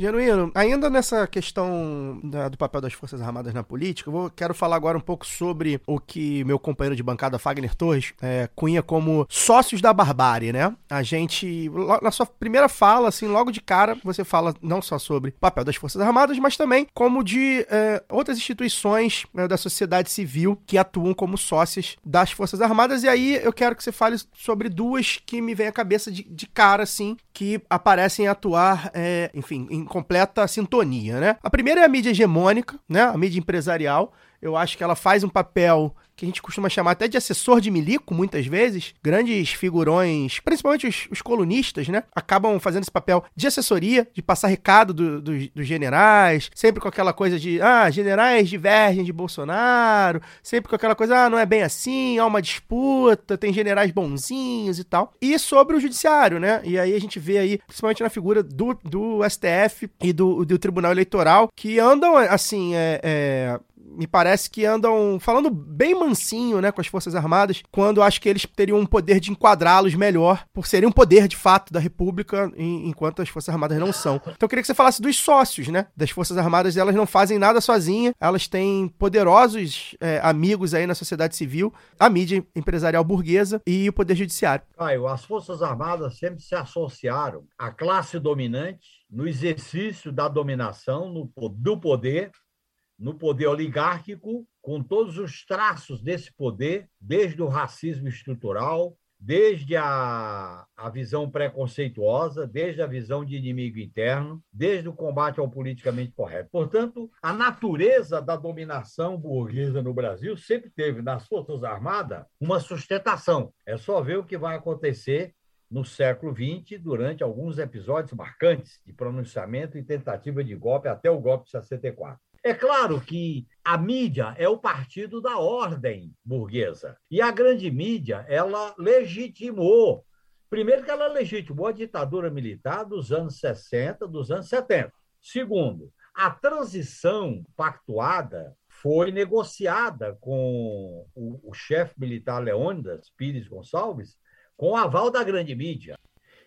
Genuíno, ainda nessa questão da- do papel das Forças Armadas na política, eu vou, quero falar agora um pouco sobre o que meu companheiro de bancada, Fagner Torres, é, cunha como sócios da barbárie, né? A gente, na sua primeira fala, assim, logo de cara, você fala não só sobre o papel das Forças Armadas, mas também como de é, outras instituições né, da sociedade civil que atuam como sócias das Forças Armadas. E aí eu quero que você fale sobre duas que me vem à cabeça de, de cara, assim, que aparecem atuar, é, enfim, em completa sintonia, né? A primeira é a mídia hegemônica, né? A mídia empresarial. Eu acho que ela faz um papel que a gente costuma chamar até de assessor de milico, muitas vezes. Grandes figurões, principalmente os, os colunistas, né? Acabam fazendo esse papel de assessoria, de passar recado do- dos- dos generais, sempre com aquela coisa de, ah, generais divergem de Bolsonaro, sempre com aquela coisa, ah, não é bem assim, há uma disputa, tem generais bonzinhos e tal. E sobre o judiciário, né? E aí a gente vê aí, principalmente na figura do, do STF e do, do Tribunal Eleitoral, que andam, assim, é- é, me parece que andam falando bem mansinho, né, com as Forças Armadas, quando acho que eles teriam um poder de enquadrá-los melhor, por serem um poder de fato da República, em- enquanto as Forças Armadas não são. Então eu queria que você falasse dos sócios, né, das Forças Armadas, elas não fazem nada sozinhas, elas têm poderosos é, amigos aí na sociedade civil, a mídia empresarial burguesa e o poder judiciário. Caio, as Forças Armadas sempre se associaram à classe dominante no exercício da dominação no do poder, no poder oligárquico, com todos os traços desse poder, desde o racismo estrutural, desde a, a visão preconceituosa, desde a visão de inimigo interno, desde o combate ao politicamente correto. Portanto, a natureza da dominação burguesa no Brasil sempre teve nas Forças Armadas uma sustentação. É só ver o que vai acontecer no século XX, durante alguns episódios marcantes de pronunciamento e tentativa de golpe, até o golpe de 64. É claro que a mídia é o partido da ordem burguesa. E a grande mídia, ela legitimou. Primeiro, que ela legitimou a ditadura militar dos anos 60, dos anos 70. Segundo, a transição pactuada foi negociada com o, o chefe militar Leônidas Pires Gonçalves, com o aval da grande mídia.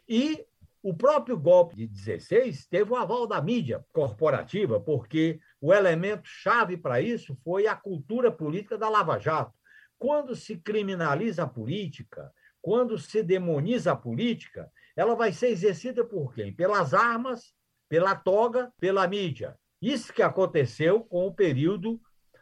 E o próprio golpe de 16 teve o aval da mídia corporativa, porque o elemento chave para isso foi a cultura política da Lava Jato. Quando se criminaliza a política, quando se demoniza a política, ela vai ser exercida por quem? Pelas armas, pela toga, pela mídia. Isso que aconteceu com o período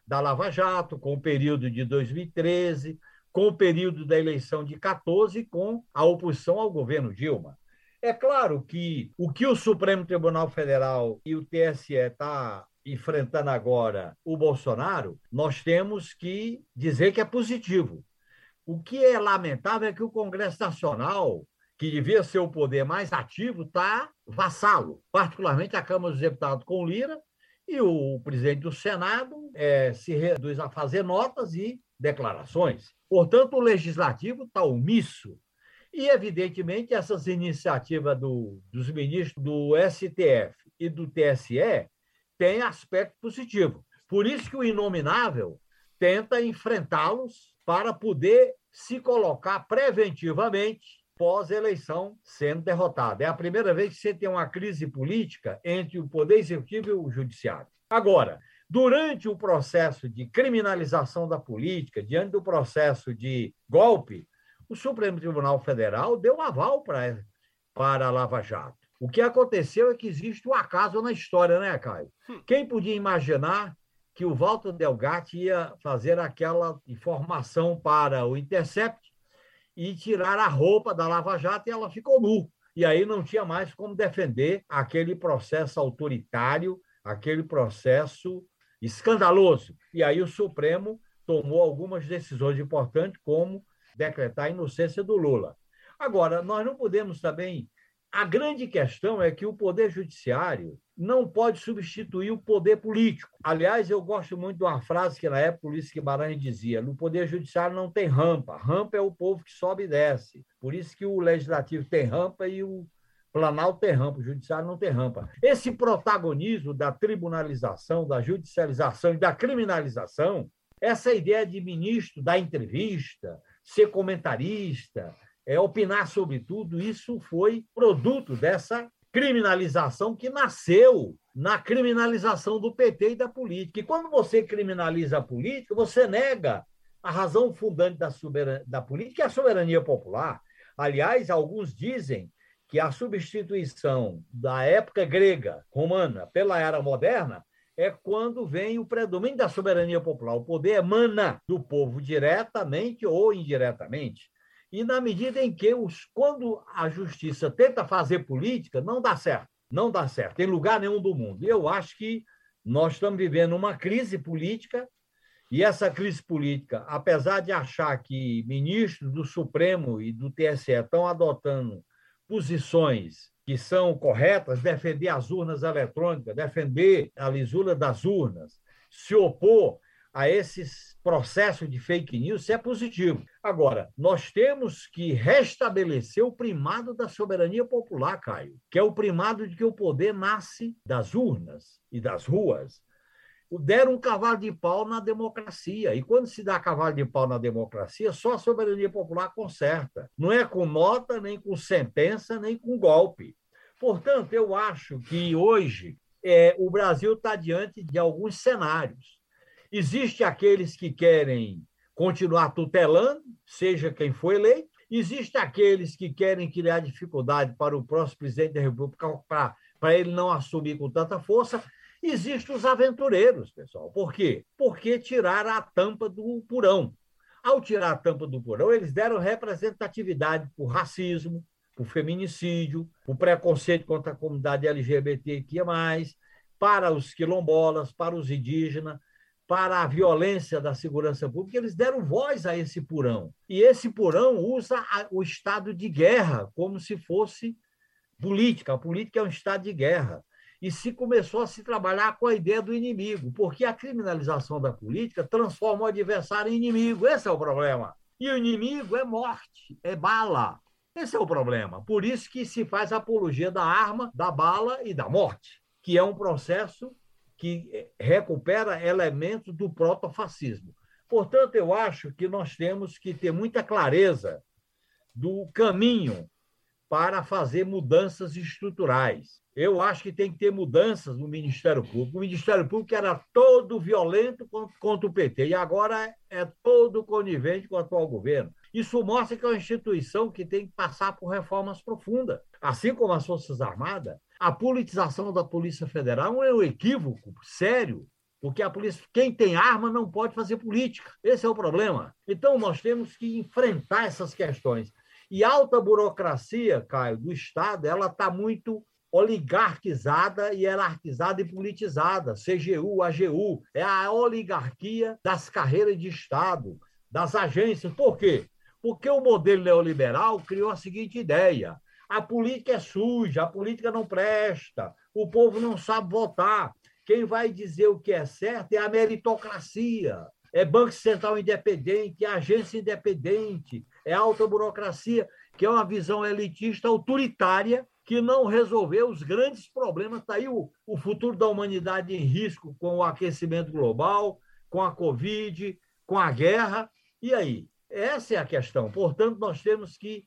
da Lava Jato, com o período de 2013, com o período da eleição de 14, com a oposição ao governo Dilma. É claro que o que o Supremo Tribunal Federal e o TSE está enfrentando agora o Bolsonaro, nós temos que dizer que é positivo. O que é lamentável é que o Congresso Nacional, que devia ser o poder mais ativo, está vassalo, particularmente a Câmara dos Deputados com Lira, e o presidente do Senado eh, se reduz a fazer notas e declarações. Portanto, o legislativo está omisso. E, evidentemente, essas iniciativas do- dos ministros do STF e do TSE têm aspecto positivo. Por isso que o inominável tenta enfrentá-los para poder se colocar preventivamente pós-eleição sendo derrotado. É a primeira vez que você tem uma crise política entre o Poder Executivo e o Judiciário. Agora, durante o processo de criminalização da política, diante do processo de golpe, o Supremo Tribunal Federal deu aval para, para a Lava Jato. O que aconteceu é que existe um acaso na história, né, Caio? Quem podia imaginar que o Walter Delgatti ia fazer aquela informação para o Intercept e tirar a roupa da Lava Jato e ela ficou nu. E aí não tinha mais como defender aquele processo autoritário, aquele processo escandaloso. E aí o Supremo tomou algumas decisões importantes, como decretar a inocência do Lula. Agora, nós não podemos também. A grande questão é que o Poder Judiciário não pode substituir o poder político. Aliás, eu gosto muito de uma frase que na época o Ulisses Guimarães dizia: no Poder Judiciário não tem rampa. Rampa é o povo que sobe e desce. Por isso que o Legislativo tem rampa e o Planalto tem rampa, o Judiciário não tem rampa. Esse protagonismo da tribunalização, da judicialização e da criminalização, essa ideia de ministro dar entrevista, ser comentarista, é, opinar sobre tudo, isso foi produto dessa criminalização que nasceu na criminalização do PT e da política. E quando você criminaliza a política, você nega a razão fundante da, da política, que é a soberania popular. Aliás, alguns dizem que a substituição da época grega, romana, pela era moderna é quando vem o predomínio da soberania popular. O poder emana do povo diretamente ou indiretamente. E na medida em que os, quando a justiça tenta fazer política, não dá certo. Não dá certo, em lugar nenhum do mundo. Eu acho que nós estamos vivendo uma crise política, e essa crise política, apesar de achar que ministros do Supremo e do TSE estão adotando posições que são corretas, defender as urnas eletrônicas, defender a lisura das urnas, se opor a esses processos de fake news, é positivo. Agora, nós temos que restabelecer o primado da soberania popular, Caio, que é o primado de que o poder nasce das urnas e das ruas. Deram um cavalo de pau na democracia. E quando se dá cavalo de pau na democracia, só a soberania popular conserta. Não é com nota, nem com sentença, nem com golpe. Portanto, eu acho que hoje é, o Brasil está diante de alguns cenários. Existem aqueles que querem continuar tutelando, seja quem for eleito. Existem aqueles que querem criar dificuldade para o próximo presidente da República para, para ele não assumir com tanta força. Existem os aventureiros, pessoal. Por quê? Porque tiraram a tampa do porão. Ao tirar a tampa do porão, eles deram representatividade para o racismo, o feminicídio, o preconceito contra a comunidade LGBTQIA, para os quilombolas, para os indígenas, para a violência da segurança pública, eles deram voz a esse purão. E esse purão usa o estado de guerra como se fosse política. A política é um estado de guerra. E se começou a se trabalhar com a ideia do inimigo, porque a criminalização da política transforma o adversário em inimigo. Esse é o problema. E o inimigo é morte, é bala. Esse é o problema. Por isso que se faz apologia da arma, da bala e da morte, que é um processo que recupera elementos do protofascismo. Portanto, eu acho que nós temos que ter muita clareza do caminho para fazer mudanças estruturais. Eu acho que tem que ter mudanças no Ministério Público. O Ministério Público era todo violento contra o PT e agora é todo conivente com o atual governo. Isso mostra que é uma instituição que tem que passar por reformas profundas. Assim como as Forças Armadas, a politização da Polícia Federal é um equívoco sério, porque a polícia, quem tem arma não pode fazer política. Esse é o problema. Então, nós temos que enfrentar essas questões. E a alta burocracia, Caio, do Estado, ela está muito oligarquizada e hierarquizada e politizada. CGU, AGU, é a oligarquia das carreiras de Estado, das agências. Por quê? Porque o modelo neoliberal criou a seguinte ideia: a política é suja, a política não presta, o povo não sabe votar. Quem vai dizer o que é certo é a meritocracia, é Banco Central independente, é agência independente, é alta burocracia, que é uma visão elitista autoritária que não resolveu os grandes problemas. Está aí o, o futuro da humanidade em risco com o aquecimento global, com a Covid, com a guerra. E aí? Essa é a questão. Portanto, nós temos que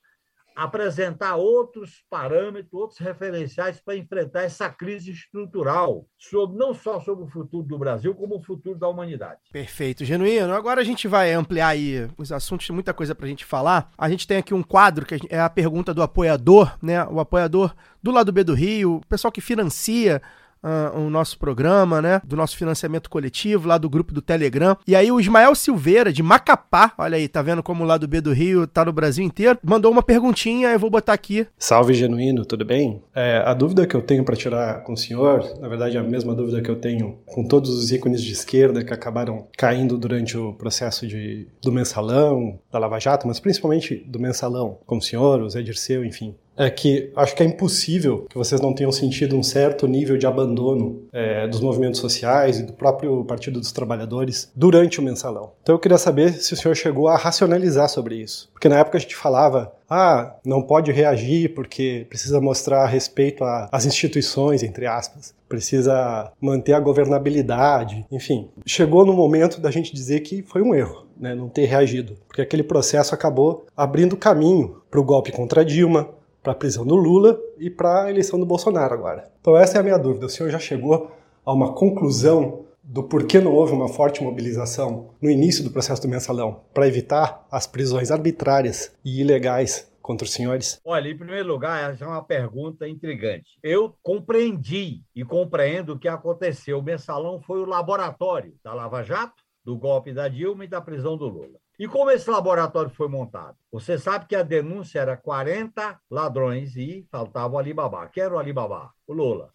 apresentar outros parâmetros, outros referenciais para enfrentar essa crise estrutural, sobre, não só sobre o futuro do Brasil, como o futuro da humanidade. Perfeito, Genuíno. Agora a gente vai ampliar aí os assuntos, muita coisa para a gente falar. A gente tem aqui um quadro que é a pergunta do apoiador, né? O apoiador do lado B do Rio, o pessoal que financia uh, o nosso programa, né? Do nosso financiamento coletivo, lá do grupo do Telegram. E aí o Ismael Silveira, de Macapá, olha aí, tá vendo como o lado B do Rio tá no Brasil inteiro, mandou uma perguntinha, eu vou botar aqui. Salve, Genuíno, tudo bem? É, a dúvida que eu tenho para tirar com o senhor, na verdade é a mesma dúvida que eu tenho com todos os ícones de esquerda que acabaram caindo durante o processo de, do mensalão, da Lava Jato, mas principalmente do mensalão, como o senhor, o Zé Dirceu, enfim é que acho que é impossível que vocês não tenham sentido um certo nível de abandono é, dos movimentos sociais e do próprio Partido dos Trabalhadores durante o mensalão. Então eu queria saber se o senhor chegou a racionalizar sobre isso. Porque na época a gente falava, ah, não pode reagir porque precisa mostrar respeito às instituições, entre aspas. Precisa manter a governabilidade, enfim. Chegou no momento da gente dizer que foi um erro. Né, não ter reagido, porque aquele processo acabou abrindo caminho para o golpe contra Dilma, para a prisão do Lula e para a eleição do Bolsonaro agora. Então essa é a minha dúvida. O senhor já chegou a uma conclusão do porquê não houve uma forte mobilização no início do processo do mensalão para evitar as prisões arbitrárias e ilegais contra os senhores? Olha, em primeiro lugar, essa é uma pergunta intrigante. Eu compreendi e compreendo o que aconteceu. O mensalão foi o laboratório da Lava Jato, do golpe da Dilma e da prisão do Lula. E como esse laboratório foi montado? Você sabe que a denúncia era 40 ladrões e faltava o Alibaba. Quem era o Alibaba? O Lula.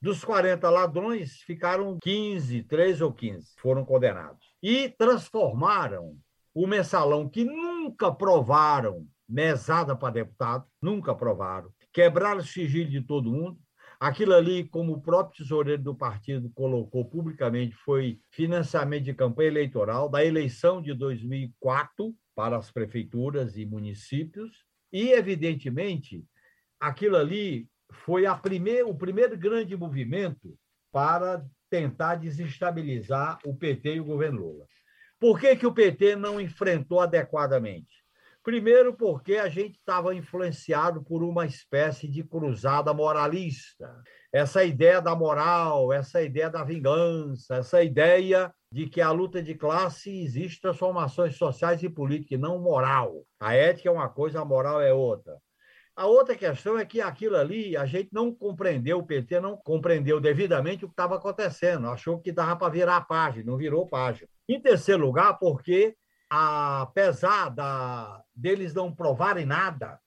Dos 40 ladrões, ficaram 15, 13 ou 15, foram condenados. E transformaram o mensalão, que nunca provaram mesada para deputado, nunca provaram, quebraram o sigilo de todo mundo, Aquilo ali, como o próprio tesoureiro do partido colocou publicamente, foi financiamento de campanha eleitoral da eleição de 2004 para as prefeituras e municípios. E, evidentemente, aquilo ali foi primeir, o primeiro grande movimento para tentar desestabilizar o PT e o governo Lula. Por que, que o PT não enfrentou adequadamente? Primeiro, porque a gente estava influenciado por uma espécie de cruzada moralista. Essa ideia da moral, essa ideia da vingança, essa ideia de que a luta de classe existe transformações sociais e políticas, e não moral. A ética é uma coisa, a moral é outra. A outra questão é que aquilo ali a gente não compreendeu, o PT não compreendeu devidamente o que estava acontecendo, achou que dava para virar a página, não virou página. Em terceiro lugar, porque apesar da, deles não provarem nada,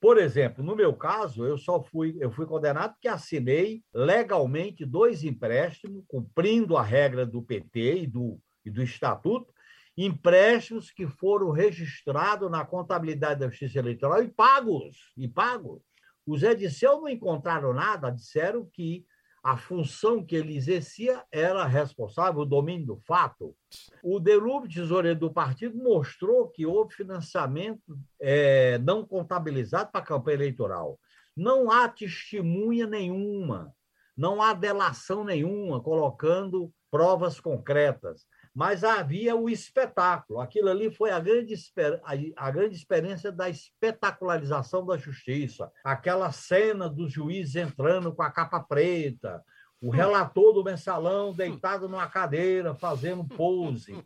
por exemplo, no meu caso, eu só fui, eu fui condenado porque assinei legalmente dois empréstimos, cumprindo a regra do PT e do, e do Estatuto, empréstimos que foram registrados na contabilidade da Justiça Eleitoral e pagos, e pagos. Os Ediceu não encontraram nada, disseram que a função que ele exercia era responsável, o domínio do fato. O Delube, tesoureiro do partido, mostrou que houve financiamento é, não contabilizado para a campanha eleitoral. Não há testemunha nenhuma, não há delação nenhuma colocando provas concretas mas havia o espetáculo. Aquilo ali foi a grande, a grande experiência da espetacularização da justiça. Aquela cena dos juízes entrando com a capa preta, o relator do mensalão deitado numa cadeira, fazendo pose.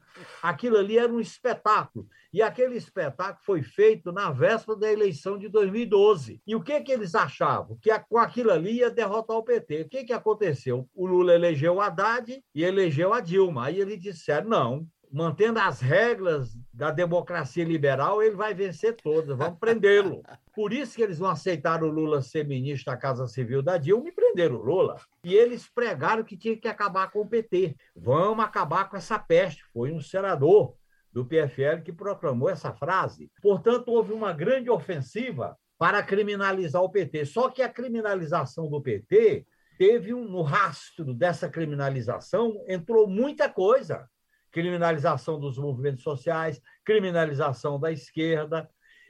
Aquilo ali era um espetáculo. E aquele espetáculo foi feito na véspera da eleição de 2012. E o que, que eles achavam? Que com aquilo ali ia derrotar o PT. O que, que aconteceu? O Lula elegeu o Haddad e elegeu a Dilma. Aí eles disseram: não, mantendo as regras da democracia liberal, ele vai vencer todas, vamos prendê-lo. Por isso que eles não aceitaram o Lula ser ministro da Casa Civil da Dilma e prenderam o Lula. E eles pregaram que tinha que acabar com o PT. Vamos acabar com essa peste. Foi um senador do PFL que proclamou essa frase. Portanto, houve uma grande ofensiva para criminalizar o PT. Só que a criminalização do PT teve um, no rastro dessa criminalização entrou muita coisa criminalização dos movimentos sociais, criminalização da esquerda.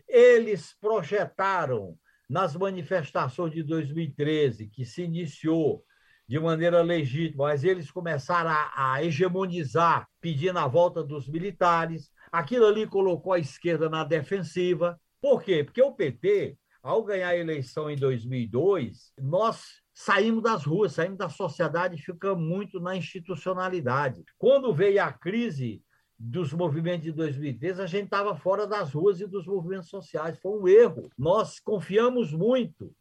Eles projetaram nas manifestações de 2013, que se iniciou de maneira legítima, mas eles começaram a, a hegemonizar, pedindo a volta dos militares. Aquilo ali colocou a esquerda na defensiva. Por quê? Porque o PT, ao ganhar a eleição em 2002, nós saímos das ruas, saímos da sociedade e ficamos muito na institucionalidade. Quando veio a crise dos movimentos de 2013, a gente estava fora das ruas e dos movimentos sociais. Foi um erro. Nós confiamos muito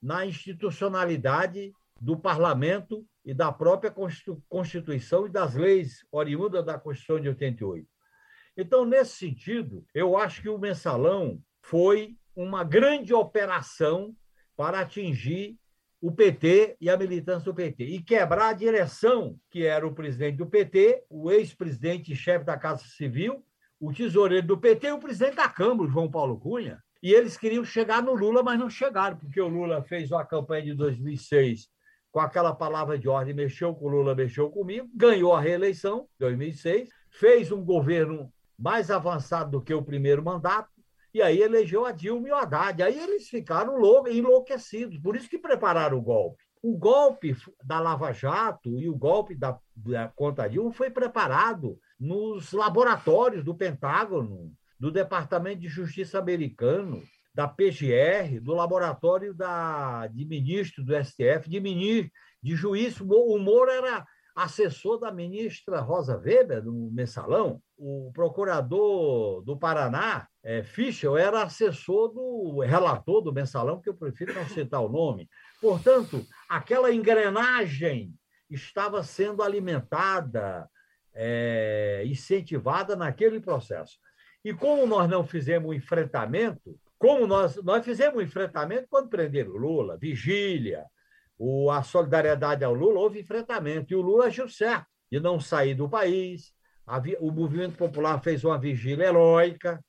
na institucionalidade do parlamento e da própria Constituição e das leis oriundas da Constituição de 88. Então, nesse sentido, eu acho que o mensalão foi uma grande operação para atingir o PT e a militância do PT e quebrar a direção que era o presidente do PT, o ex-presidente e chefe da Casa Civil, o tesoureiro do PT e o presidente da Câmara, João Paulo Cunha. E eles queriam chegar no Lula, mas não chegaram, porque o Lula fez uma campanha de 2006 com aquela palavra de ordem, mexeu com o Lula, mexeu comigo, ganhou a reeleição, 2006, fez um governo mais avançado do que o primeiro mandato, e aí elegeu a Dilma e o Haddad. Aí eles ficaram enlouquecidos, por isso que prepararam o golpe. O golpe da Lava Jato e o golpe da, da conta Dilma foi preparado nos laboratórios do Pentágono, do Departamento de Justiça americano, da PGR, do laboratório da, de ministro do STF, de, ministro, de juiz. O Moro era assessor da ministra Rosa Weber, do mensalão. O procurador do Paraná, é, Fischer, era assessor do relator do mensalão, que eu prefiro não citar o nome. Portanto, aquela engrenagem estava sendo alimentada, é, incentivada naquele processo. E como nós não fizemos o enfrentamento, como nós, nós fizemos o enfrentamento quando prenderam Lula, vigília, o, a solidariedade ao Lula, houve enfrentamento. E o Lula agiu certo de não sair do país. A, o movimento popular fez uma vigília heróica.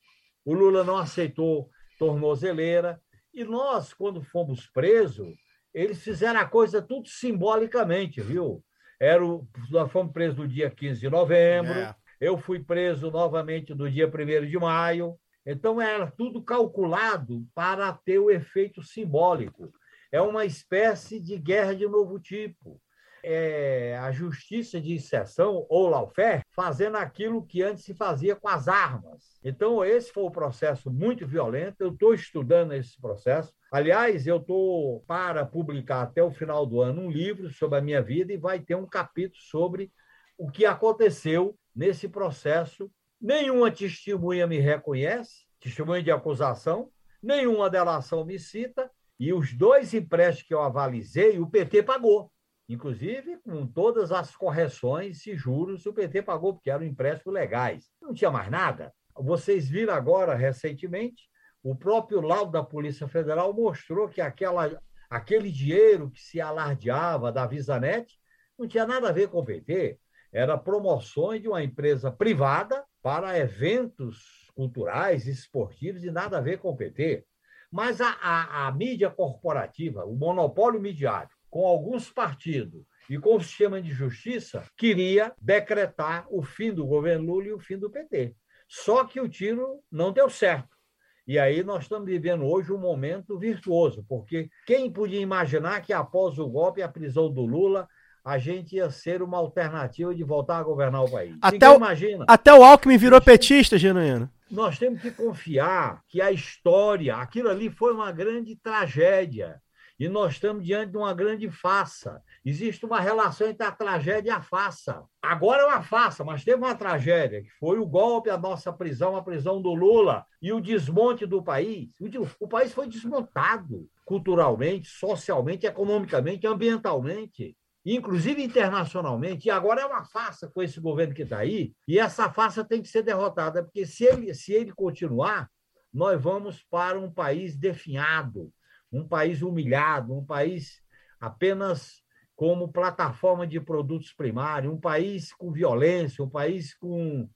O Lula não aceitou tornozeleira. E nós, quando fomos presos, eles fizeram a coisa tudo simbolicamente, viu? Era o, nós fomos presos no dia 15 de novembro. É. Eu fui preso novamente no dia 1 de maio. Então, era tudo calculado para ter o efeito simbólico. É uma espécie de guerra de novo tipo. É a justiça de exceção, ou lawfare, fazendo aquilo que antes se fazia com as armas. Então, esse foi um processo muito violento. Eu estou estudando esse processo. Aliás, eu estou para publicar até o final do ano um livro sobre a minha vida e vai ter um capítulo sobre o que aconteceu nesse processo Nenhuma testemunha me reconhece, testemunha de acusação, nenhuma delação me cita, e os dois empréstimos que eu avalizei, o PT pagou. Inclusive, com todas as correções e juros, o PT pagou, porque eram empréstimos legais. Não tinha mais nada. Vocês viram agora, recentemente, o próprio laudo da Polícia Federal mostrou que aquela, aquele dinheiro que se alardeava da Visanet não tinha nada a ver com o PT. Era promoções de uma empresa privada para eventos culturais, esportivos e nada a ver com o PT. Mas a, a, a mídia corporativa, o monopólio midiático, com alguns partidos e com o sistema de justiça, queria decretar o fim do governo Lula e o fim do PT. Só que o tiro não deu certo. E aí nós estamos vivendo hoje um momento virtuoso, porque quem podia imaginar que após o golpe e a prisão do Lula, a gente ia ser uma alternativa de voltar a governar o país. Até o, imagina. Até o Alckmin virou petista, Genuíno. Nós temos que confiar que a história, aquilo ali foi uma grande tragédia. E nós estamos diante de uma grande farsa. Existe uma relação entre a tragédia e a farsa. Agora é uma farsa, mas teve uma tragédia, que foi o golpe, a nossa prisão, a prisão do Lula e o desmonte do país. O país foi desmontado culturalmente, socialmente, economicamente, ambientalmente inclusive internacionalmente, e agora é uma farsa com esse governo que está aí, e essa farsa tem que ser derrotada, porque se ele, se ele continuar, nós vamos para um país definhado, um país humilhado, um país apenas como plataforma de produtos primários, um país com violência, um país com,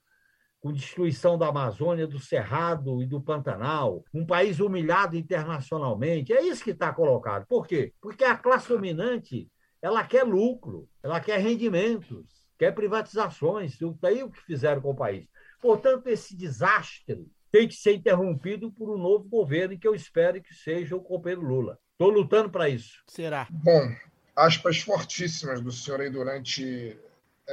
com destruição da Amazônia, do Cerrado e do Pantanal, um país humilhado internacionalmente. É isso que está colocado. Por quê? Porque a classe dominante ela quer lucro, ela quer rendimentos, quer privatizações. Daí o que fizeram com o país. Portanto, esse desastre tem que ser interrompido por um novo governo, que eu espero que seja o companheiro Lula. Estou lutando para isso. Será? Bom, aspas fortíssimas do senhor aí durante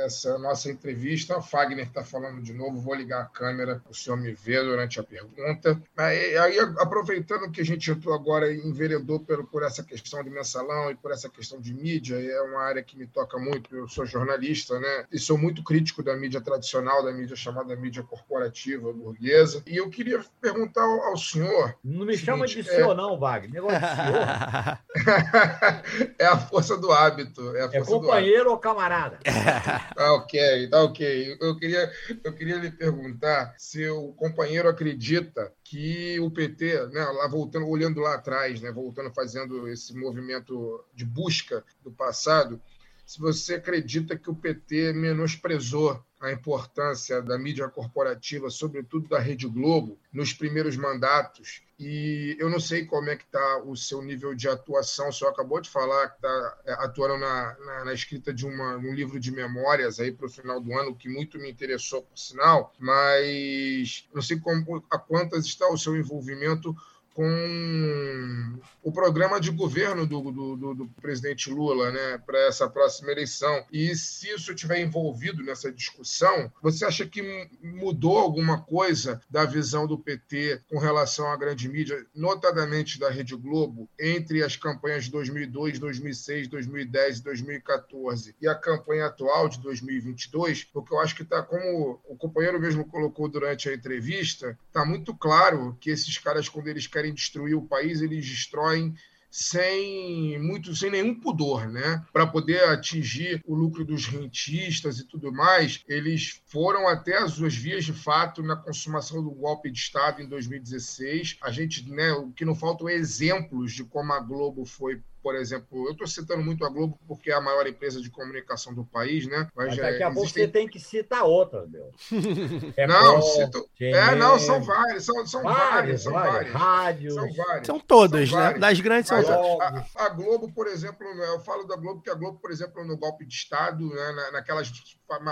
essa nossa entrevista. O Fagner está falando de novo, vou ligar a câmera, o senhor me vê durante a pergunta. Aí, aí aproveitando que a gente entrou agora e enveredou por, por essa questão de mensalão e por essa questão de mídia, é uma área que me toca muito, eu sou jornalista, né? E sou muito crítico da mídia tradicional, da mídia chamada mídia corporativa burguesa. E eu queria perguntar ao, ao senhor. Não me seguinte, chama de senhor, é... não, Wagner. Negócio de senhor. é a força do hábito. É, é companheiro ou camarada? Tá ok, tá ok. Eu queria, eu queria lhe perguntar se o companheiro acredita que o PT, né, lá voltando, olhando lá atrás, né, voltando fazendo esse movimento de busca do passado, se você acredita que o PT menosprezou a importância da mídia corporativa, sobretudo da Rede Globo, nos primeiros mandatos. E eu não sei como é que está o seu nível de atuação. Senhor acabou de falar que está é, atuando na, na, na, escrita de uma, um livro de memórias aí para o final do ano, que muito me interessou, por sinal. Mas não sei como, a quantas está o seu envolvimento com o programa de governo do, do, do, do presidente Lula né, para essa próxima eleição. E se isso estiver envolvido nessa discussão, você acha que mudou alguma coisa da visão do PT com relação à grande mídia, notadamente da Rede Globo, entre as campanhas de 2002, 2006, 2010 e 2014 e a campanha atual de 2022? Porque eu acho que está, como o companheiro mesmo colocou durante a entrevista, está muito claro que esses caras, quando eles querem destruir o país, eles destroem sem muito sem nenhum pudor, né? Para poder atingir o lucro dos rentistas e tudo mais, eles foram até as suas vias de fato na consumação do golpe de Estado em 2016. A gente, né, o que não faltam é exemplos de como a Globo foi por exemplo, eu estou citando muito a Globo porque é a maior empresa de comunicação do país, né? Mas, Mas daqui a pouco você tem que citar outra, meu. É não, cito... é, não, são várias, são, são várias, são várias. Rádios. São várias. São todas, são né? Das grandes são todas. A, a, Globo, por exemplo, eu falo da Globo que a Globo, por exemplo, no golpe de Estado, né, naquelas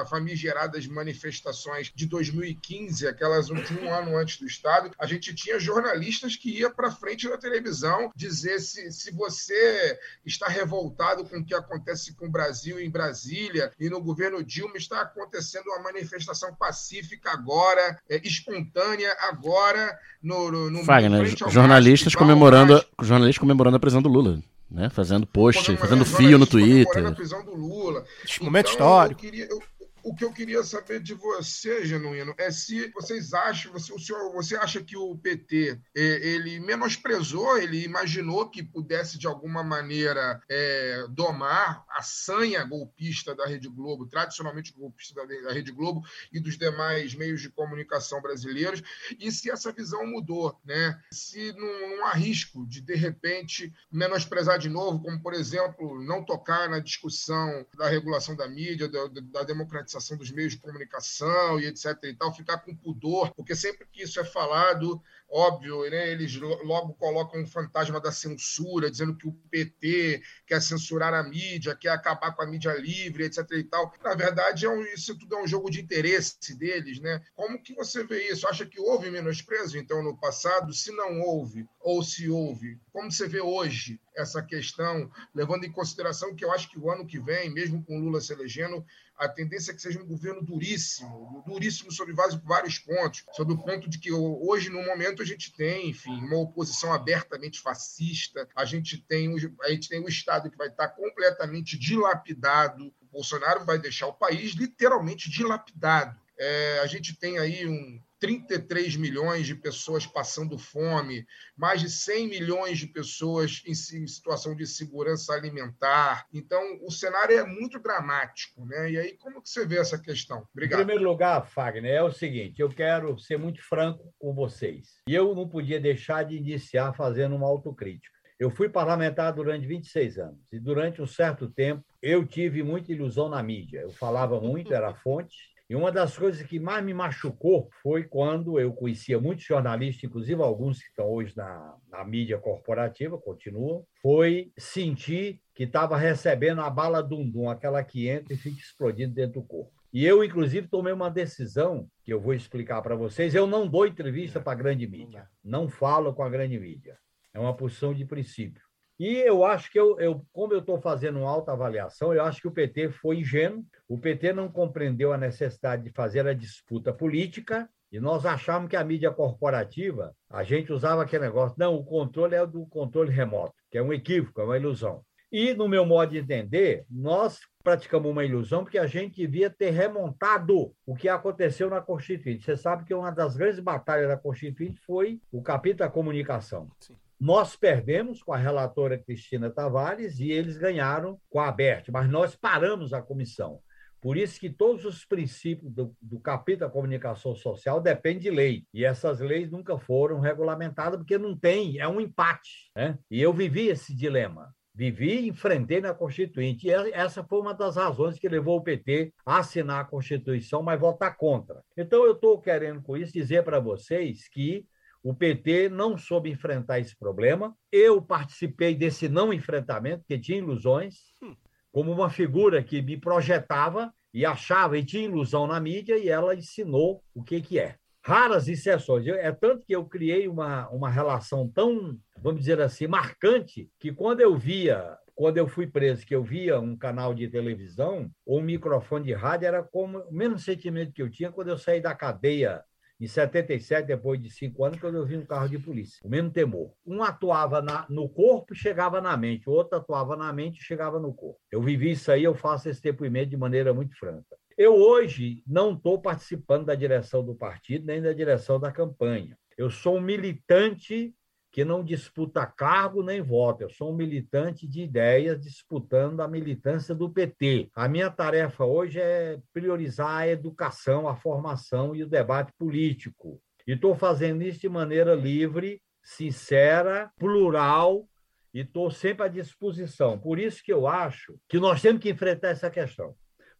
famigeradas manifestações de 2015, aquelas de um ano antes do Estado, a gente tinha jornalistas que ia para frente da televisão dizer se, se você está revoltado com o que acontece com o Brasil em Brasília e no governo Dilma está acontecendo uma manifestação pacífica agora, é, espontânea agora no, no, no Fagner, jornalistas comemorando, jornalistas comemorando a prisão do Lula né? Fazendo post, fazendo fio no Twitter. A prisão do Lula. Momento então, histórico. Eu queria, eu, o que eu queria saber de você, Genuíno, é se vocês acham, você, o senhor, você acha que o PT é, ele menosprezou, ele imaginou que pudesse de alguma maneira é, domar a sanha golpista da Rede Globo, tradicionalmente golpista da, Rede Globo e dos demais meios de comunicação brasileiros, e se essa visão mudou, né? Se não, não há risco de de repente menosprezar de novo, como por exemplo não tocar na discussão da regulação da mídia, da, da democratização dos meios de comunicação e etc e tal, ficar com pudor, porque sempre que isso é falado, óbvio, né, eles logo colocam um fantasma da censura, dizendo que o PT quer censurar a mídia, quer acabar com a mídia livre, etc e tal. Na verdade, é um, isso tudo é um jogo de interesse deles, né? Como que você vê isso? Acha que houve menosprezo, então, no passado? Se não houve, ou se houve, como você vê hoje essa questão, levando em consideração que eu acho que o ano que vem, mesmo com Lula se elegendo, a tendência é que seja um governo duríssimo, duríssimo sobre vários, pontos, sobre o ponto de que hoje, no momento, a gente tem, enfim, uma oposição abertamente fascista, a gente tem, a gente tem um Estado que vai estar completamente dilapidado, o Bolsonaro vai deixar o país literalmente dilapidado. É, a gente tem aí um, 33 milhões de pessoas passando fome, mais de 100 milhões de pessoas em situação de segurança alimentar. Então, o cenário é muito dramático. Né? E aí, como que você vê essa questão? Obrigado. Em primeiro lugar, Fagner, é o seguinte, eu quero ser muito franco com vocês. E eu não podia deixar de iniciar fazendo uma autocrítica. Eu fui parlamentar durante 26 anos e durante um certo tempo eu tive muita ilusão na mídia. Eu falava muito, era fonte, e uma das coisas que mais me machucou foi quando eu conhecia muitos jornalistas, inclusive alguns que estão hoje na, na mídia corporativa, continuam, foi sentir que estava recebendo a bala dum-dum, aquela que entra e fica explodindo dentro do corpo. E eu, inclusive, tomei uma decisão que eu vou explicar para vocês. Eu não dou entrevista para a grande mídia. Não falo com a grande mídia. É uma posição de princípio. E eu acho que, eu, eu como eu estou fazendo uma alta avaliação, eu acho que o PT foi ingênuo, o PT não compreendeu a necessidade de fazer a disputa política, e nós achávamos que a mídia corporativa, a gente usava aquele negócio, não, o controle é do controle remoto, que é um equívoco, é uma ilusão. E, no meu modo de entender, nós praticamos uma ilusão porque a gente devia ter remontado o que aconteceu na Constituinte. Você sabe que uma das grandes batalhas da Constituinte foi o capítulo da comunicação. Sim. Nós perdemos com a relatora Cristina Tavares e eles ganharam com a ABERT, mas nós paramos a comissão. Por isso que todos os princípios do, do capítulo da comunicação social dependem de lei. E essas leis nunca foram regulamentadas porque não tem, é um empate. Né? E eu vivi esse dilema. Vivi e enfrentei na Constituinte. E essa foi uma das razões que levou o PT a assinar a Constituição, mas votar contra. Então, eu estou querendo, com isso, dizer para vocês que o PT não soube enfrentar esse problema. Eu participei desse não enfrentamento, porque tinha ilusões, hum. como uma figura que me projetava e achava e tinha ilusão na mídia, e ela ensinou o que, que é. raras exceções. É tanto que eu criei uma, uma relação tão, vamos dizer assim, marcante, que quando eu via, quando eu fui preso, que eu via um canal de televisão ou um microfone de rádio, era como o mesmo sentimento que eu tinha quando eu saí da cadeia em 77, depois de cinco anos, quando eu vi um carro de polícia. O mesmo temor. Um atuava na- no corpo e chegava na mente, o outro atuava na mente e chegava no corpo. Eu vivi isso aí, eu faço esse depoimento de maneira muito franca. Eu hoje não estou participando da direção do partido, nem da direção da campanha. Eu sou um militante que não disputa cargo nem voto. Eu sou um militante de ideias disputando a militância do PT. A minha tarefa hoje é priorizar a educação, a formação e o debate político. E estou fazendo isso de maneira livre, sincera, plural e estou sempre à disposição. Por isso que eu acho que nós temos que enfrentar essa questão.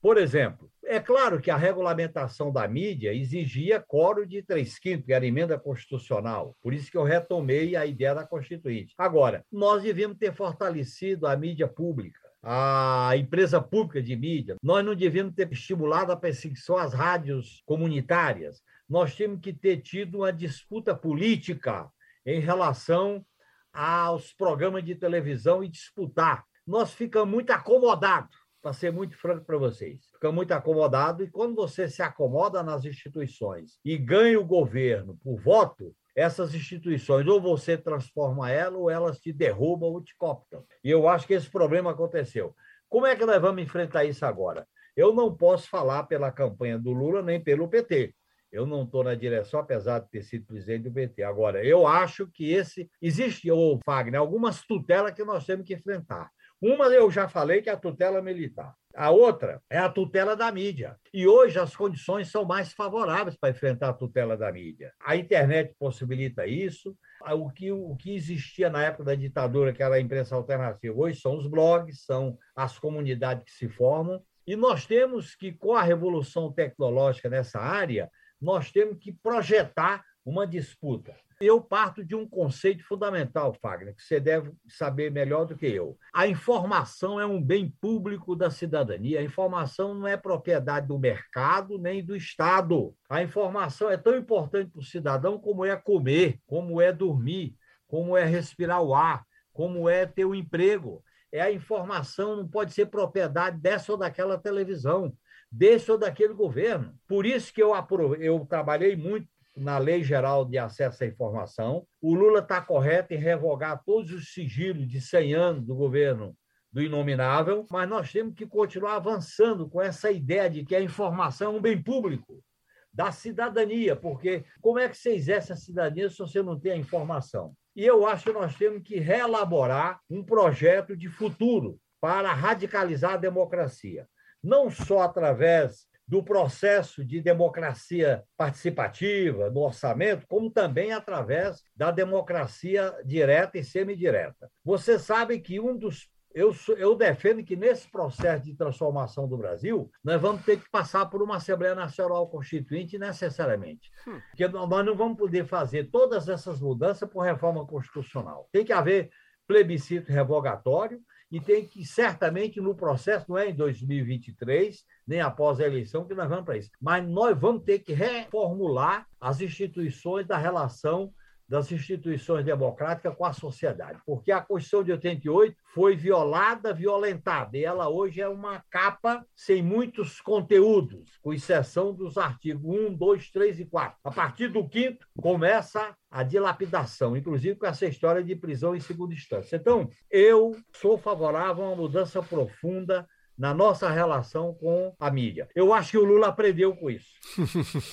Por exemplo, é claro que a regulamentação da mídia exigia coro de três quintos, que era emenda constitucional. Por isso que eu retomei a ideia da Constituinte. Agora, nós devíamos ter fortalecido a mídia pública, a empresa pública de mídia. Nós não devíamos ter estimulado a perseguição às rádios comunitárias. Nós tínhamos que ter tido uma disputa política em relação aos programas de televisão e disputar. Nós ficamos muito acomodados para ser muito franco para vocês. Fica muito acomodado e quando você se acomoda nas instituições e ganha o governo por voto, essas instituições ou você transforma ela ou elas te derrubam ou te cooptam. E eu acho que esse problema aconteceu. Como é que nós vamos enfrentar isso agora? Eu não posso falar pela campanha do Lula nem pelo PT. Eu não estou na direção, apesar de ter sido presidente do PT. Agora, eu acho que esse. Existe, ô Fagner, algumas tutelas que nós temos que enfrentar. Uma eu já falei que é a tutela militar. A outra é a tutela da mídia. E hoje as condições são mais favoráveis para enfrentar a tutela da mídia. A internet possibilita isso. O que, o que existia na época da ditadura, que era a imprensa alternativa, hoje são os blogs, são as comunidades que se formam. E nós temos que, com a revolução tecnológica nessa área, nós temos que projetar uma disputa. Eu parto de um conceito fundamental, Fagner, que você deve saber melhor do que eu. A informação é um bem público da cidadania. A informação não é propriedade do mercado nem do Estado. A informação é tão importante para o cidadão como é comer, como é dormir, como é respirar o ar, como é ter um emprego. É a informação não pode ser propriedade dessa ou daquela televisão, desse ou daquele governo. Por isso que eu, eu trabalhei muito na Lei Geral de Acesso à Informação. O Lula está correto em revogar todos os sigilos de 100 anos do governo do inominável, mas nós temos que continuar avançando com essa ideia de que a informação é um bem público da cidadania, porque como é que você exerce a cidadania se você não tem a informação? E eu acho que nós temos que reelaborar um projeto de futuro para radicalizar a democracia, não só através do processo de democracia participativa, do orçamento, como também através da democracia direta e semidireta. Você sabe que um dos. Eu, eu defendo que nesse processo de transformação do Brasil, nós vamos ter que passar por uma Assembleia Nacional Constituinte necessariamente. Porque nós não vamos poder fazer todas essas mudanças por reforma constitucional. Tem que haver plebiscito revogatório e tem que, certamente, no processo, não é em 2023, nem após a eleição, que nós vamos para isso. Mas nós vamos ter que reformular as instituições da relação das instituições democráticas com a sociedade, porque a Constituição de 88 foi violada, violentada, e ela hoje é uma capa sem muitos conteúdos, com exceção dos artigos 1, 2, 3 e 4. A partir do quinto, começa a dilapidação, inclusive com essa história de prisão em segunda instância. Então, eu sou favorável a uma mudança profunda na nossa relação com a mídia. Eu acho que o Lula aprendeu com isso.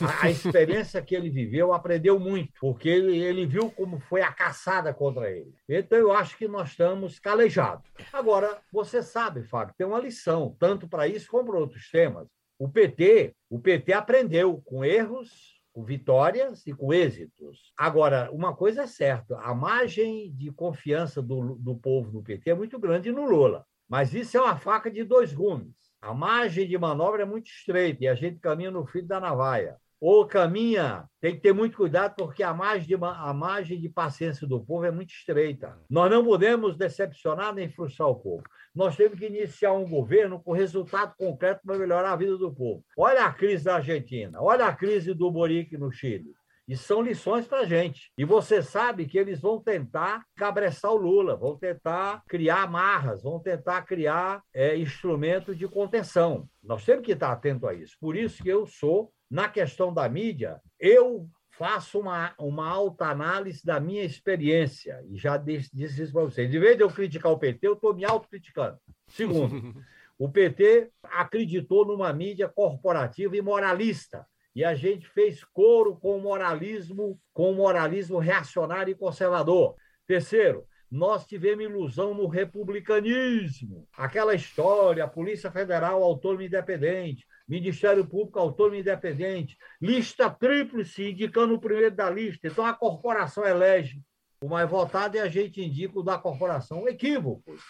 A, a experiência que ele viveu aprendeu muito, porque ele, ele viu como foi a caçada contra ele. Então, eu acho que nós estamos calejados. Agora, você sabe, Fábio, tem uma lição, tanto para isso como para outros temas. O PT, o PT aprendeu com erros, com vitórias e com êxitos. Agora, uma coisa é certa, a margem de confiança do, do povo no PT é muito grande no Lula. Mas isso é uma faca de dois gumes. A margem de manobra é muito estreita e a gente caminha no fio da navalha. Ou caminha, tem que ter muito cuidado, porque a margem, de, a margem de paciência do povo é muito estreita. Nós não podemos decepcionar nem frustrar o povo. Nós temos que iniciar um governo com resultado concreto para melhorar a vida do povo. Olha a crise da Argentina, olha a crise do Boric no Chile. E são lições para a gente. E você sabe que eles vão tentar cabressar o Lula, vão tentar criar amarras, vão tentar criar é, instrumentos de contenção. Nós temos que estar atento a isso. Por isso que eu sou, na questão da mídia, eu faço uma, uma alta análise da minha experiência. E já disse, disse isso para vocês. De vez de eu criticar o PT, eu estou me autocriticando. Segundo, o PT acreditou numa mídia corporativa e moralista e a gente fez coro com o moralismo, com o moralismo reacionário e conservador. Terceiro, nós tivemos ilusão no republicanismo. Aquela história, Polícia Federal autônoma e independente, Ministério Público autônomo e independente, lista tríplice indicando o primeiro da lista. Então a corporação elege o mais votado e a gente indica o da corporação. Equívocos.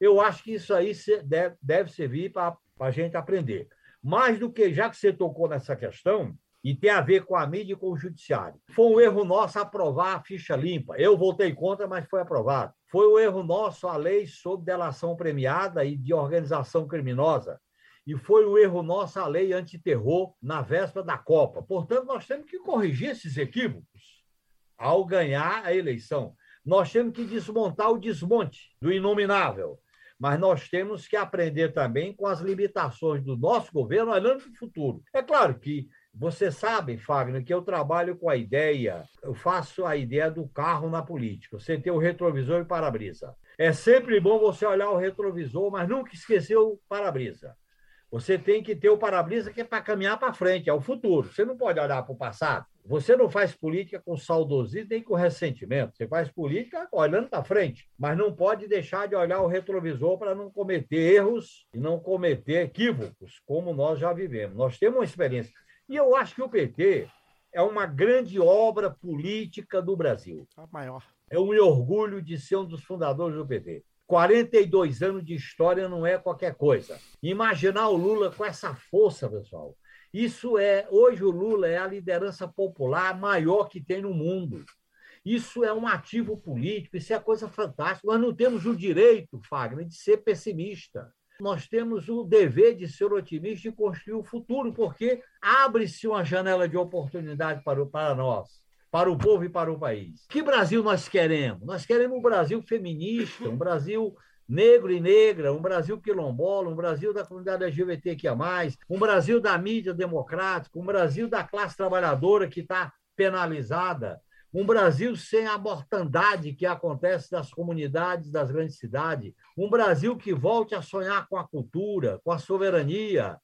Eu acho que isso aí deve servir para a gente aprender. Mais do que, já que você tocou nessa questão, e tem a ver com a mídia e com o judiciário. Foi um erro nosso aprovar a ficha limpa. Eu votei contra, mas foi aprovado. Foi um erro nosso a lei sobre delação premiada e de organização criminosa. E foi um erro nosso a lei antiterror na véspera da Copa. Portanto, nós temos que corrigir esses equívocos ao ganhar a eleição. Nós temos que desmontar o desmonte do inominável mas nós temos que aprender também com as limitações do nosso governo olhando para o futuro. É claro que você sabe, Fagner, que eu trabalho com a ideia, eu faço a ideia do carro na política. Você tem o retrovisor e o para-brisa. É sempre bom você olhar o retrovisor, mas nunca esquecer o para-brisa. Você tem que ter o para-brisa que é para caminhar para frente, é o futuro. Você não pode olhar para o passado. Você não faz política com saudosismo nem com ressentimento. Você faz política olhando para frente, mas não pode deixar de olhar o retrovisor para não cometer erros e não cometer equívocos, como nós já vivemos. Nós temos uma experiência. E eu acho que o PT é uma grande obra política do Brasil. A maior. É um orgulho de ser um dos fundadores do PT. 42 anos de história não é qualquer coisa. Imaginar o Lula com essa força, pessoal, isso é, hoje o Lula é a liderança popular maior que tem no mundo. Isso é um ativo político, isso é coisa fantástica. Nós não temos o direito, Fagner, de ser pessimista. Nós temos o dever de ser otimista e construir o futuro, porque abre-se uma janela de oportunidade para, para nós, para o povo e para o país. Que Brasil nós queremos? Nós queremos um Brasil feminista, um Brasil negro e negra, um Brasil quilombola, um Brasil da comunidade LGBTQIA+, um Brasil da mídia democrática, um Brasil da classe trabalhadora que está penalizada, um Brasil sem a mortandade que acontece nas comunidades das grandes cidades, um Brasil que volte a sonhar com a cultura, com a soberania.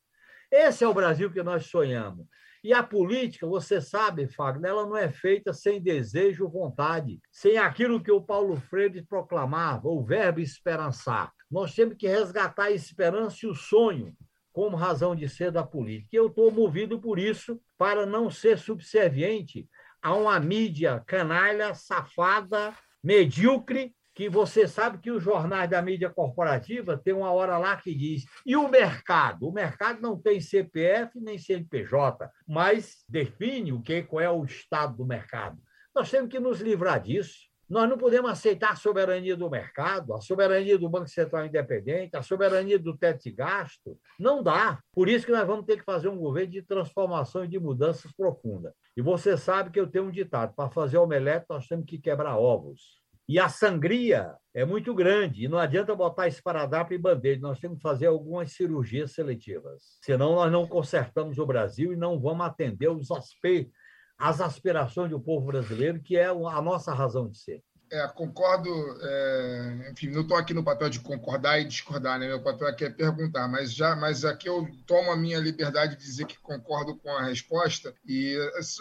Esse é o Brasil que nós sonhamos. E a política, você sabe, Fagner, ela não é feita sem desejo, vontade, sem aquilo que o Paulo Freire proclamava, o verbo esperançar. Nós temos que resgatar a esperança e o sonho como razão de ser da política. Eu estou movido por isso, para não ser subserviente a uma mídia canalha, safada, medíocre, que você sabe que os jornais da mídia corporativa tem uma hora lá que diz e o mercado? O mercado não tem CPF nem CNPJ, mas define o que qual é o estado do mercado. Nós temos que nos livrar disso. Nós não podemos aceitar a soberania do mercado, a soberania do Banco Central Independente, a soberania do teto de gasto. Não dá. Por isso que nós vamos ter que fazer um governo de transformação e de mudanças profundas. E você sabe que eu tenho um ditado: para fazer omelete, nós temos que quebrar ovos. E a sangria é muito grande, e não adianta botar esparadrapo e bandeja, nós temos que fazer algumas cirurgias seletivas. Senão nós não consertamos o Brasil e não vamos atender os as aspirações do povo brasileiro, que é a nossa razão de ser. É, concordo. É, enfim, não estou aqui no papel de concordar e discordar, né? Meu papel aqui é perguntar, mas já, mas aqui eu tomo a minha liberdade de dizer que concordo com a resposta e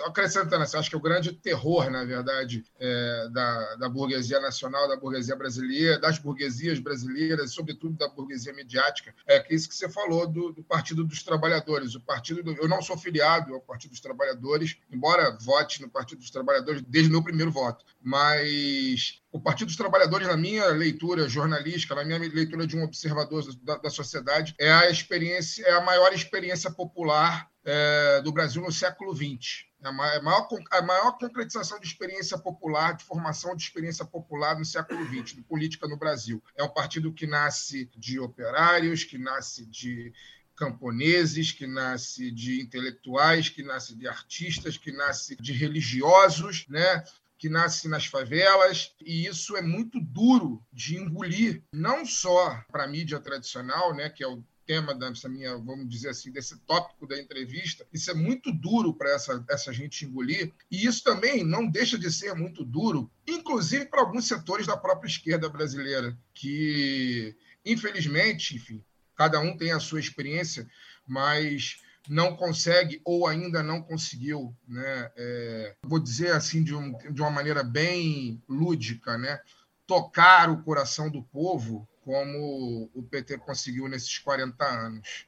acrescentando, assim, acho que o grande terror, na verdade, é, da, da burguesia nacional, da burguesia brasileira, das burguesias brasileiras, sobretudo da burguesia midiática, é que isso que você falou do, do Partido dos Trabalhadores. O partido, do, eu não sou filiado ao Partido dos Trabalhadores, embora vote no Partido dos Trabalhadores desde meu primeiro voto, mas o Partido dos Trabalhadores, na minha leitura jornalística, na minha leitura de um observador da, da sociedade, é a experiência, é a maior experiência popular é, do Brasil no século XX. É a maior, a maior concretização de experiência popular, de formação de experiência popular no século XX, de política no Brasil. É um partido que nasce de operários, que nasce de camponeses, que nasce de intelectuais, que nasce de artistas, que nasce de religiosos, né? Que nasce nas favelas, e isso é muito duro de engolir, não só para a mídia tradicional, né, que é o tema dessa minha, vamos dizer assim, desse tópico da entrevista, isso é muito duro para essa, essa gente engolir, e isso também não deixa de ser muito duro, inclusive para alguns setores da própria esquerda brasileira, que, infelizmente, enfim, cada um tem a sua experiência, mas não consegue ou ainda não conseguiu, né? É, vou dizer assim de, um, de uma maneira bem lúdica, né? tocar o coração do povo como o PT conseguiu nesses 40 anos,